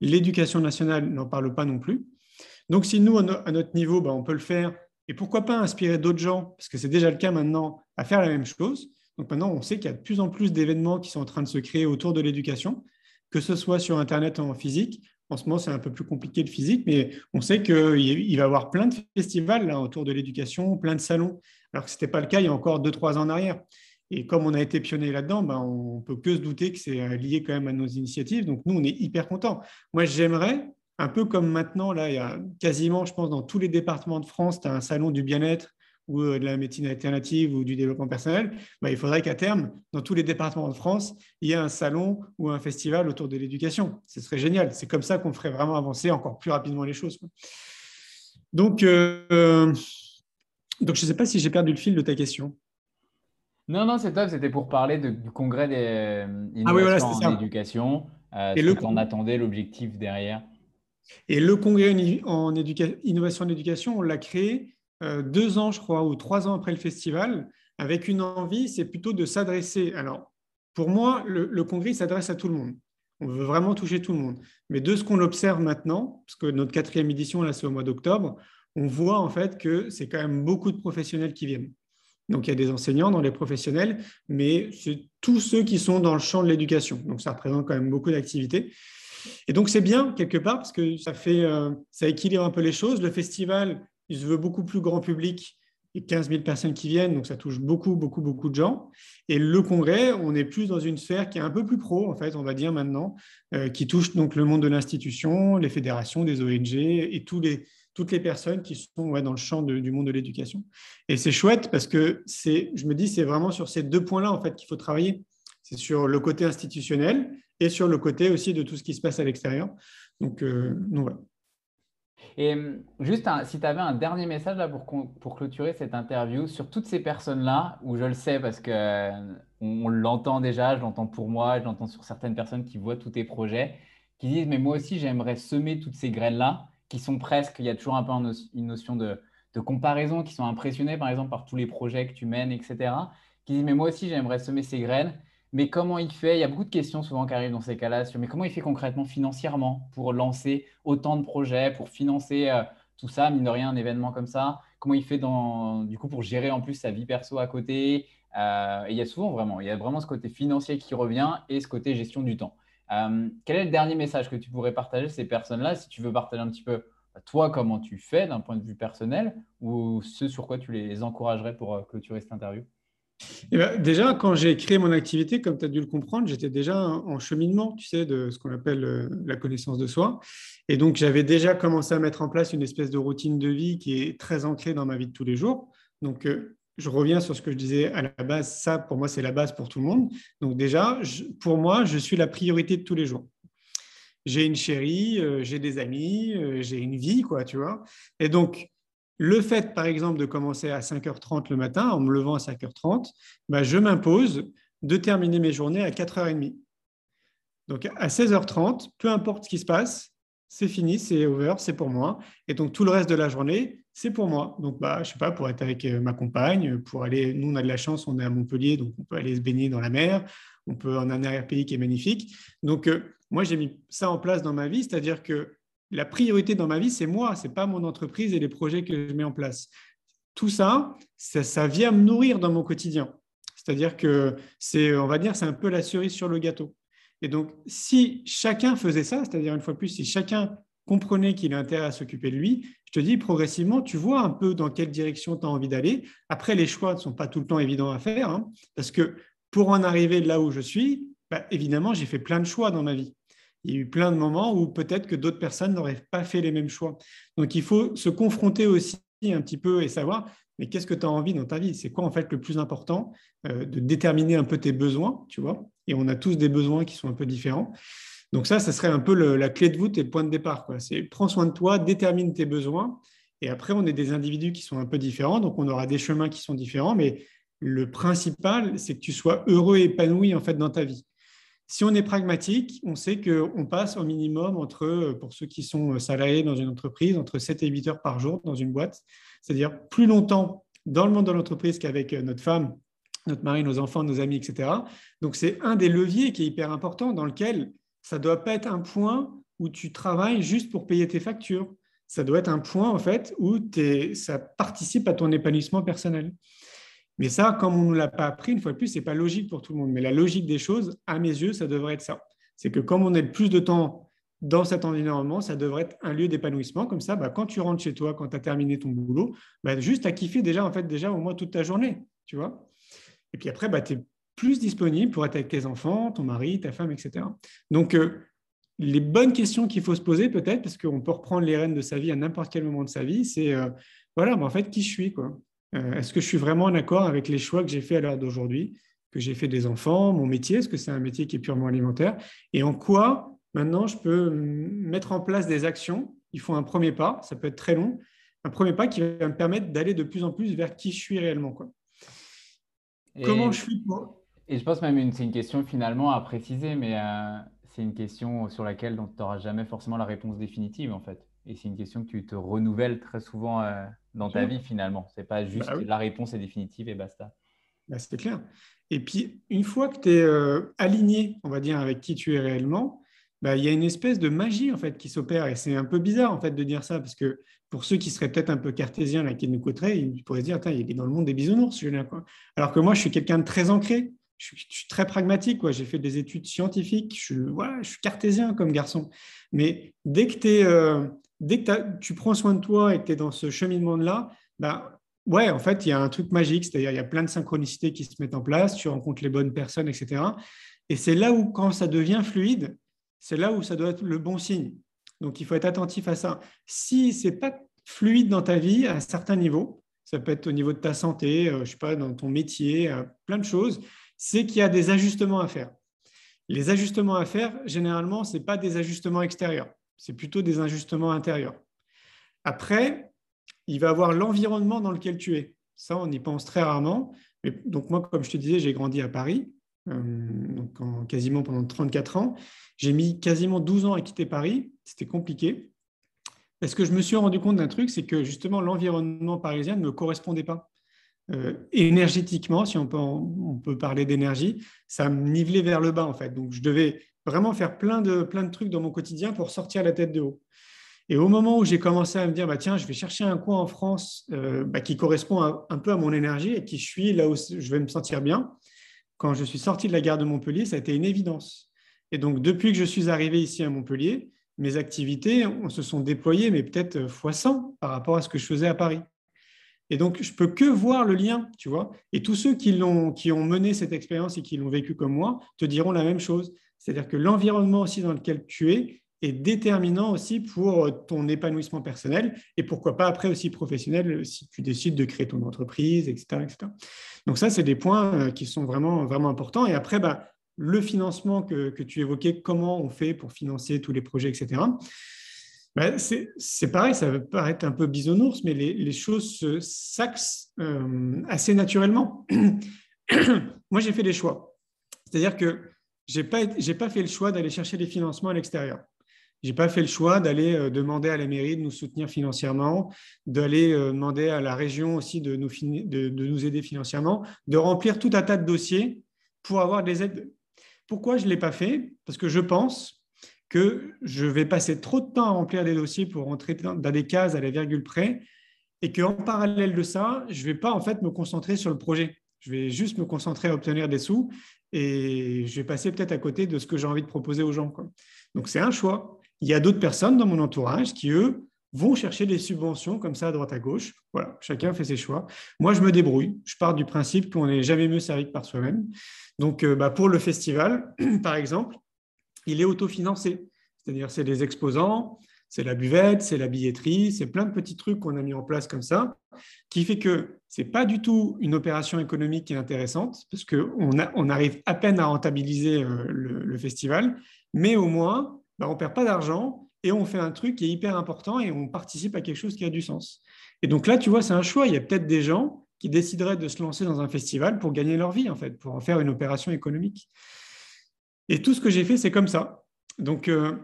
L'éducation nationale n'en parle pas non plus. Donc si nous, à notre niveau, bah, on peut le faire, et pourquoi pas inspirer d'autres gens, parce que c'est déjà le cas maintenant, à faire la même chose. Donc maintenant, on sait qu'il y a de plus en plus d'événements qui sont en train de se créer autour de l'éducation, que ce soit sur Internet en physique, en ce moment, c'est un peu plus compliqué le physique, mais on sait qu'il va y avoir plein de festivals là, autour de l'éducation, plein de salons, alors que ce n'était pas le cas il y a encore 2-3 ans en arrière. Et comme on a été pionnier là-dedans, ben, on peut que se douter que c'est euh, lié quand même à nos initiatives. Donc nous, on est hyper contents. Moi, j'aimerais, un peu comme maintenant, là, il y a quasiment, je pense, dans tous les départements de France, tu as un salon du bien-être ou euh, de la médecine alternative ou du développement personnel, bah, il faudrait qu'à terme, dans tous les départements de France, il y ait un salon ou un festival autour de l'éducation. Ce serait génial. C'est comme ça qu'on ferait vraiment avancer encore plus rapidement les choses. Donc, euh, donc je ne sais pas si j'ai perdu le fil de ta question. Non, non, c'est top. C'était pour parler du congrès des innovations ah en éducation. Euh, et le qu'on attendait l'objectif derrière? Et le congrès en innovation en éducation, on l'a créé euh, deux ans, je crois, ou trois ans après le festival, avec une envie, c'est plutôt de s'adresser. Alors, pour moi, le, congrès s'adresse à tout le monde. On veut vraiment toucher tout le monde. Mais de ce qu'on observe maintenant, parce que notre quatrième édition, là, c'est au mois d'octobre, on voit en fait que c'est quand même beaucoup de professionnels qui viennent. Donc, il y a des enseignants dans les professionnels, mais c'est tous ceux qui sont dans le champ de l'éducation. Donc, ça représente quand même beaucoup d'activités. Et donc, c'est bien quelque part parce que ça fait, euh, ça équilibre un peu les choses. Le festival, il se veut beaucoup plus grand public et 15 000 personnes qui viennent, donc ça touche beaucoup, beaucoup, beaucoup de gens. Et le congrès, on est plus dans une sphère qui est un peu plus pro, en fait, on va dire maintenant, euh, qui touche donc le monde de l'institution, les fédérations, des ONG et tous les, toutes les personnes qui sont dans le champ du monde de l'éducation. Et c'est chouette parce que je me dis, c'est vraiment sur ces deux points-là, en fait, qu'il faut travailler. C'est sur le côté institutionnel et sur le côté aussi de tout ce qui se passe à l'extérieur. Donc, euh, voilà. Et hum, juste, si tu avais un dernier message là pour, pour clôturer cette interview sur toutes ces personnes-là, où je le sais parce qu'on euh, on, l'entend déjà, je l'entends pour moi, je l'entends sur certaines personnes qui voient tous tes projets, qui disent, mais moi aussi, j'aimerais semer toutes ces graines-là, qui sont presque, il y a toujours un peu une notion de, de comparaison, qui sont impressionnés par exemple par tous les projets que tu mènes, etc., qui disent, mais moi aussi, j'aimerais semer ces graines. Mais comment il fait? Il y a beaucoup de questions souvent qui arrivent dans ces cas-là mais comment il fait concrètement financièrement pour lancer autant de projets, pour financer euh, tout ça, mine de rien, un événement comme ça? Comment il fait dans, du coup pour gérer en plus sa vie perso à côté? Euh, Il y a souvent vraiment, il y a vraiment ce côté financier qui revient et ce côté gestion du temps. Euh, quel est le dernier message que tu pourrais partager ces personnes-là Si tu veux partager un petit peu bah, toi, comment tu fais d'un point de vue personnel ou ce sur quoi tu les encouragerais pour clôturer cette interview? Eh ben, déjà, quand j'ai créé mon activité, comme tu as dû le comprendre, j'étais déjà en cheminement, tu sais, de ce qu'on appelle euh, la connaissance de soi. Et donc, j'avais déjà commencé à mettre en place une espèce de routine de vie qui est très ancrée dans ma vie de tous les jours. Donc, euh, je reviens sur ce que je disais à la base. Ça, pour moi, c'est la base pour tout le monde. Donc, déjà, pour moi, je suis la priorité de tous les jours. J'ai une chérie, euh, j'ai des amis, j'ai une vie, quoi, tu vois. Et donc, le fait, par exemple, de commencer à 5h30 le matin, en me levant à 5h30, bah, je m'impose de terminer mes journées à 4h30. Donc à 16h30, peu importe ce qui se passe, c'est fini, c'est over, c'est pour moi. Et donc tout le reste de la journée, c'est pour moi. Donc bah, je sais pas, pour être avec euh, ma compagne, pour aller, nous on a de la chance, on est à Montpellier, donc on peut aller se baigner dans la mer, on peut en un arrière-pays qui est magnifique. Donc euh, moi j'ai mis ça en place dans ma vie, c'est-à-dire que la priorité dans ma vie, c'est moi, c'est pas mon entreprise et les projets que je mets en place. Tout ça, ça, vient me nourrir dans mon quotidien. C'est-à-dire que c'est, on va dire, c'est un peu la cerise sur le gâteau. Et donc, si chacun faisait ça, c'est-à-dire une fois plus, si chacun comprenait qu'il a intérêt à s'occuper de lui, je te dis progressivement, tu vois un peu dans quelle direction tu as envie d'aller. Après, les choix ne sont pas tout le temps évidents à faire, hein, parce que pour en arriver là où je suis, bah, évidemment, j'ai fait plein de choix dans ma vie il y a eu plein de moments où peut-être que d'autres personnes n'auraient pas fait les mêmes choix. Donc il faut se confronter aussi un petit peu et savoir, mais qu'est-ce que tu as envie dans ta vie? C'est quoi en fait le plus important euh, De déterminer un peu tes besoins, tu vois? Et on a tous des besoins qui sont un peu différents. Donc ça, ça serait un peu la clé de voûte et le point de départ. C'est prends soin de toi, détermine tes besoins. Et après, on est des individus qui sont un peu différents, donc on aura des chemins qui sont différents, mais le principal, c'est que tu sois heureux et épanoui en fait dans ta vie. Si on est pragmatique, on sait qu'on passe au minimum entre, pour ceux qui sont salariés dans une entreprise, entre 7 et 8 heures par jour dans une boîte, c'est-à-dire plus longtemps dans le monde de l'entreprise qu'avec notre femme, notre mari, nos enfants, nos amis, etc. Donc c'est un des leviers qui est hyper important dans lequel ça ne doit pas être un point où tu travailles juste pour payer tes factures. Ça doit être un point en fait où ça participe à ton épanouissement personnel. Mais ça, comme on ne nous l'a pas appris, une fois de plus, ce n'est pas logique pour tout le monde. Mais la logique des choses, à mes yeux, ça devrait être ça. C'est que comme on est le plus de temps dans cet environnement, ça devrait être un lieu d'épanouissement. Comme ça, bah, quand tu rentres chez toi, quand tu as terminé ton boulot, bah, juste à kiffer déjà, en fait, déjà au moins toute ta journée. Tu vois Et puis après, bah, tu es plus disponible pour être avec tes enfants, ton mari, ta femme, etc. Donc, euh, les bonnes questions qu'il faut se poser peut-être, parce qu'on peut reprendre les rênes de sa vie à n'importe quel moment de sa vie, c'est, euh, voilà, mais en fait, qui je suis quoi euh, est-ce que je suis vraiment en accord avec les choix que j'ai fait à l'heure d'aujourd'hui, que j'ai fait des enfants, mon métier Est-ce que c'est un métier qui est purement alimentaire? Et en quoi, maintenant, je peux mettre en place des actions? Il faut un premier pas, ça peut être très long, un premier pas qui va me permettre d'aller de plus en plus vers qui je suis réellement. Quoi. Comment je suis Et je pense même que c'est une question finalement à préciser, mais euh, c'est une question sur laquelle tu n'auras jamais forcément la réponse définitive en fait. Et c'est une question que tu te renouvelles très souvent euh, dans ta vie finalement. C'est pas juste bah la réponse est définitive et basta. Bah, c'est clair. Et puis, une fois que tu es euh, aligné, on va dire, avec qui tu es réellement, bah, il y a une espèce de magie en fait qui s'opère. Et c'est un peu bizarre en fait de dire ça parce que pour ceux qui seraient peut-être un peu cartésiens là, qui nous côtoient, ils pourraient se dire il est dans le monde des bisounours. Quoi. Alors que moi, je suis quelqu'un de très ancré. Je suis, très pragmatique. J'ai fait des études scientifiques. Je suis, je suis cartésien comme garçon. Mais dès que tu es, euh, dès que tu prends soin de toi et que tu es dans ce cheminement-là, bah, Ouais, en fait, il y a un truc magique, c'est-à-dire il y a plein de synchronicités qui se mettent en place, tu rencontres les bonnes personnes, etc. Et c'est là où, quand ça devient fluide, c'est là où ça doit être le bon signe. Donc, il faut être attentif à ça. Si ce n'est pas fluide dans ta vie à un certain niveau, ça peut être au niveau de ta santé, euh, je sais pas, dans ton métier, euh, plein de choses, c'est qu'il y a des ajustements à faire. Les ajustements à faire, généralement, ce n'est pas des ajustements extérieurs, c'est plutôt des ajustements intérieurs. Après, il va avoir l'environnement dans lequel tu es. Ça, on y pense très rarement. donc moi, comme je te disais, j'ai grandi à Paris, euh, donc quasiment pendant 34 ans. J'ai mis quasiment 12 ans à quitter Paris. C'était compliqué. Parce que je me suis rendu compte d'un truc, c'est que justement l'environnement parisien ne me correspondait pas. Euh, énergétiquement, si on peut, on peut parler d'énergie, ça me nivelait vers le bas en fait. Donc je devais vraiment faire plein de, plein de trucs dans mon quotidien pour sortir la tête de haut. Et au moment où j'ai commencé à me dire, bah, tiens, je vais chercher un coin en France euh, bah, qui correspond un peu à mon énergie et qui je suis là où je vais me sentir bien, quand je suis sorti de la gare de Montpellier, ça a été une évidence. Et donc, depuis que je suis arrivé ici à Montpellier, mes activités se sont déployées, mais peut-être fois 100 par rapport à ce que je faisais à Paris. Et donc, je peux que voir le lien, tu vois. Et tous ceux qui, l'ont, qui ont mené cette expérience et qui l'ont vécu comme moi te diront la même chose. C'est-à-dire que l'environnement aussi dans lequel tu es est déterminant aussi pour ton épanouissement personnel et pourquoi pas après aussi professionnel si tu décides de créer ton entreprise, etc. etc. Donc ça, c'est des points euh, qui sont vraiment, vraiment importants. Et après, bah, le financement que, que, tu évoquais, comment on fait pour financer tous les projets, etc. Bah, c'est pareil, ça va paraître un peu bisounours, mais les, choses s'axent euh, assez naturellement. Moi, j'ai fait des choix. C'est-à-dire que je n'ai pas, pas fait le choix d'aller chercher des financements à l'extérieur. Je n'ai pas fait le choix d'aller euh, demander à la mairie de nous soutenir financièrement, d'aller euh, demander à la région aussi de nous, de, nous aider financièrement, de remplir tout un tas de dossiers pour avoir des aides. Pourquoi je ne l'ai pas fait? Parce que je pense que je vais passer trop de temps à remplir des dossiers pour rentrer dans des cases à la virgule près et qu'en parallèle de ça, je ne vais pas en fait me concentrer sur le projet. Je vais juste me concentrer à obtenir des sous et je vais passer peut-être à côté de ce que j'ai envie de proposer aux gens. Donc c'est un choix. Il y a d'autres personnes dans mon entourage qui, eux, vont chercher des subventions comme ça à droite à gauche. Voilà, chacun fait ses choix. Moi, je me débrouille. Je pars du principe qu'on n'est jamais mieux servi que par soi-même. Donc, euh, bah, pour le festival, par exemple, il est autofinancé. C'est-à-dire, c'est des exposants, c'est la buvette, c'est la billetterie, c'est plein de petits trucs qu'on a mis en place comme ça, qui fait que ce n'est pas du tout une opération économique qui est intéressante, parce qu'on on arrive à peine à rentabiliser euh, le festival, mais au moins, bah, on ne perd pas d'argent et on fait un truc qui est hyper important et on participe à quelque chose qui a du sens. Et donc là, tu vois, c'est un choix. Il y a peut-être des gens qui décideraient de se lancer dans un festival pour gagner leur vie, en fait, pour en faire une opération économique. Et tout ce que j'ai fait, c'est comme ça. Donc, euh,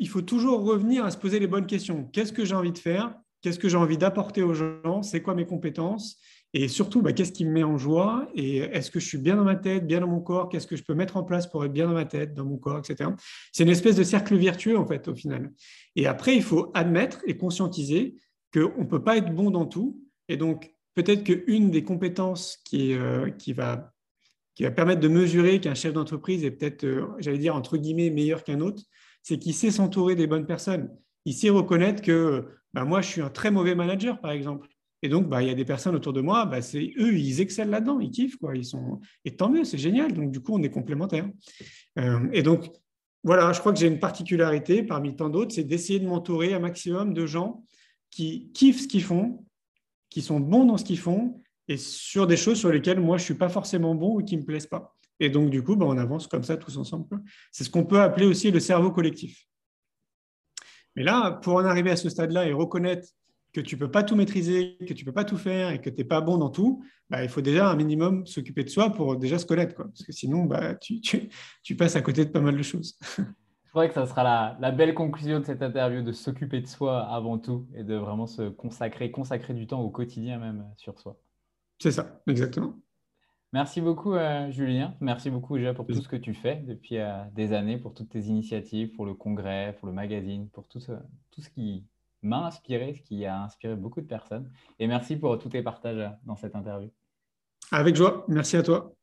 il faut toujours revenir à se poser les bonnes questions. Qu'est-ce que j'ai envie de faire? Qu'est-ce que j'ai envie d'apporter aux gens? C'est quoi mes compétences? Et surtout, bah, qu'est-ce qui me met en joie? Et est-ce que je suis bien dans ma tête, bien dans mon corps? Qu'est-ce que je peux mettre en place pour être bien dans ma tête, dans mon corps, etc. C'est une espèce de cercle vertueux, en fait, au final. Et après, il faut admettre et conscientiser qu'on ne peut pas être bon dans tout. Et donc, peut-être qu'une des compétences qui, euh, va permettre de mesurer qu'un chef d'entreprise est peut-être, euh, j'allais dire, entre guillemets, meilleur qu'un autre, c'est qu'il sait s'entourer des bonnes personnes. Il sait reconnaître que bah, moi, je suis un très mauvais manager, par exemple. Et donc, bah, il y a des personnes autour de moi, bah, c'est eux, ils excellent là-dedans, ils kiffent. Ils sont... Et tant mieux, c'est génial. Donc, du coup, on est complémentaires. Euh, et donc, voilà, je crois que j'ai une particularité parmi tant d'autres, c'est d'essayer de m'entourer un maximum de gens qui kiffent ce qu'ils font, qui sont bons dans ce qu'ils font, et sur des choses sur lesquelles moi, je ne suis pas forcément bon ou qui ne me plaisent pas. Et donc, du coup, bah, on avance comme ça tous ensemble. C'est ce qu'on peut appeler aussi le cerveau collectif. Mais là, pour en arriver à ce stade-là et reconnaître que tu ne peux pas tout maîtriser, que tu ne peux pas tout faire et que tu n'es pas bon dans tout, bah, il faut déjà un minimum s'occuper de soi pour déjà se connaître. Quoi. Parce que sinon, bah, tu, tu, passes à côté de pas mal de choses. Je crois que ça sera la, la, belle conclusion de cette interview, de s'occuper de soi avant tout et de vraiment se consacrer, consacrer du temps au quotidien même sur soi. C'est ça, exactement. Merci beaucoup, euh, Julien. Merci beaucoup déjà pour tout ce que tu fais depuis euh, des années, pour toutes tes initiatives, pour le congrès, pour le magazine, pour tout ce, tout ce qui m'a inspiré, ce qui a inspiré beaucoup de personnes. Et merci pour tous tes partages dans cette interview. Avec joie. Merci à toi.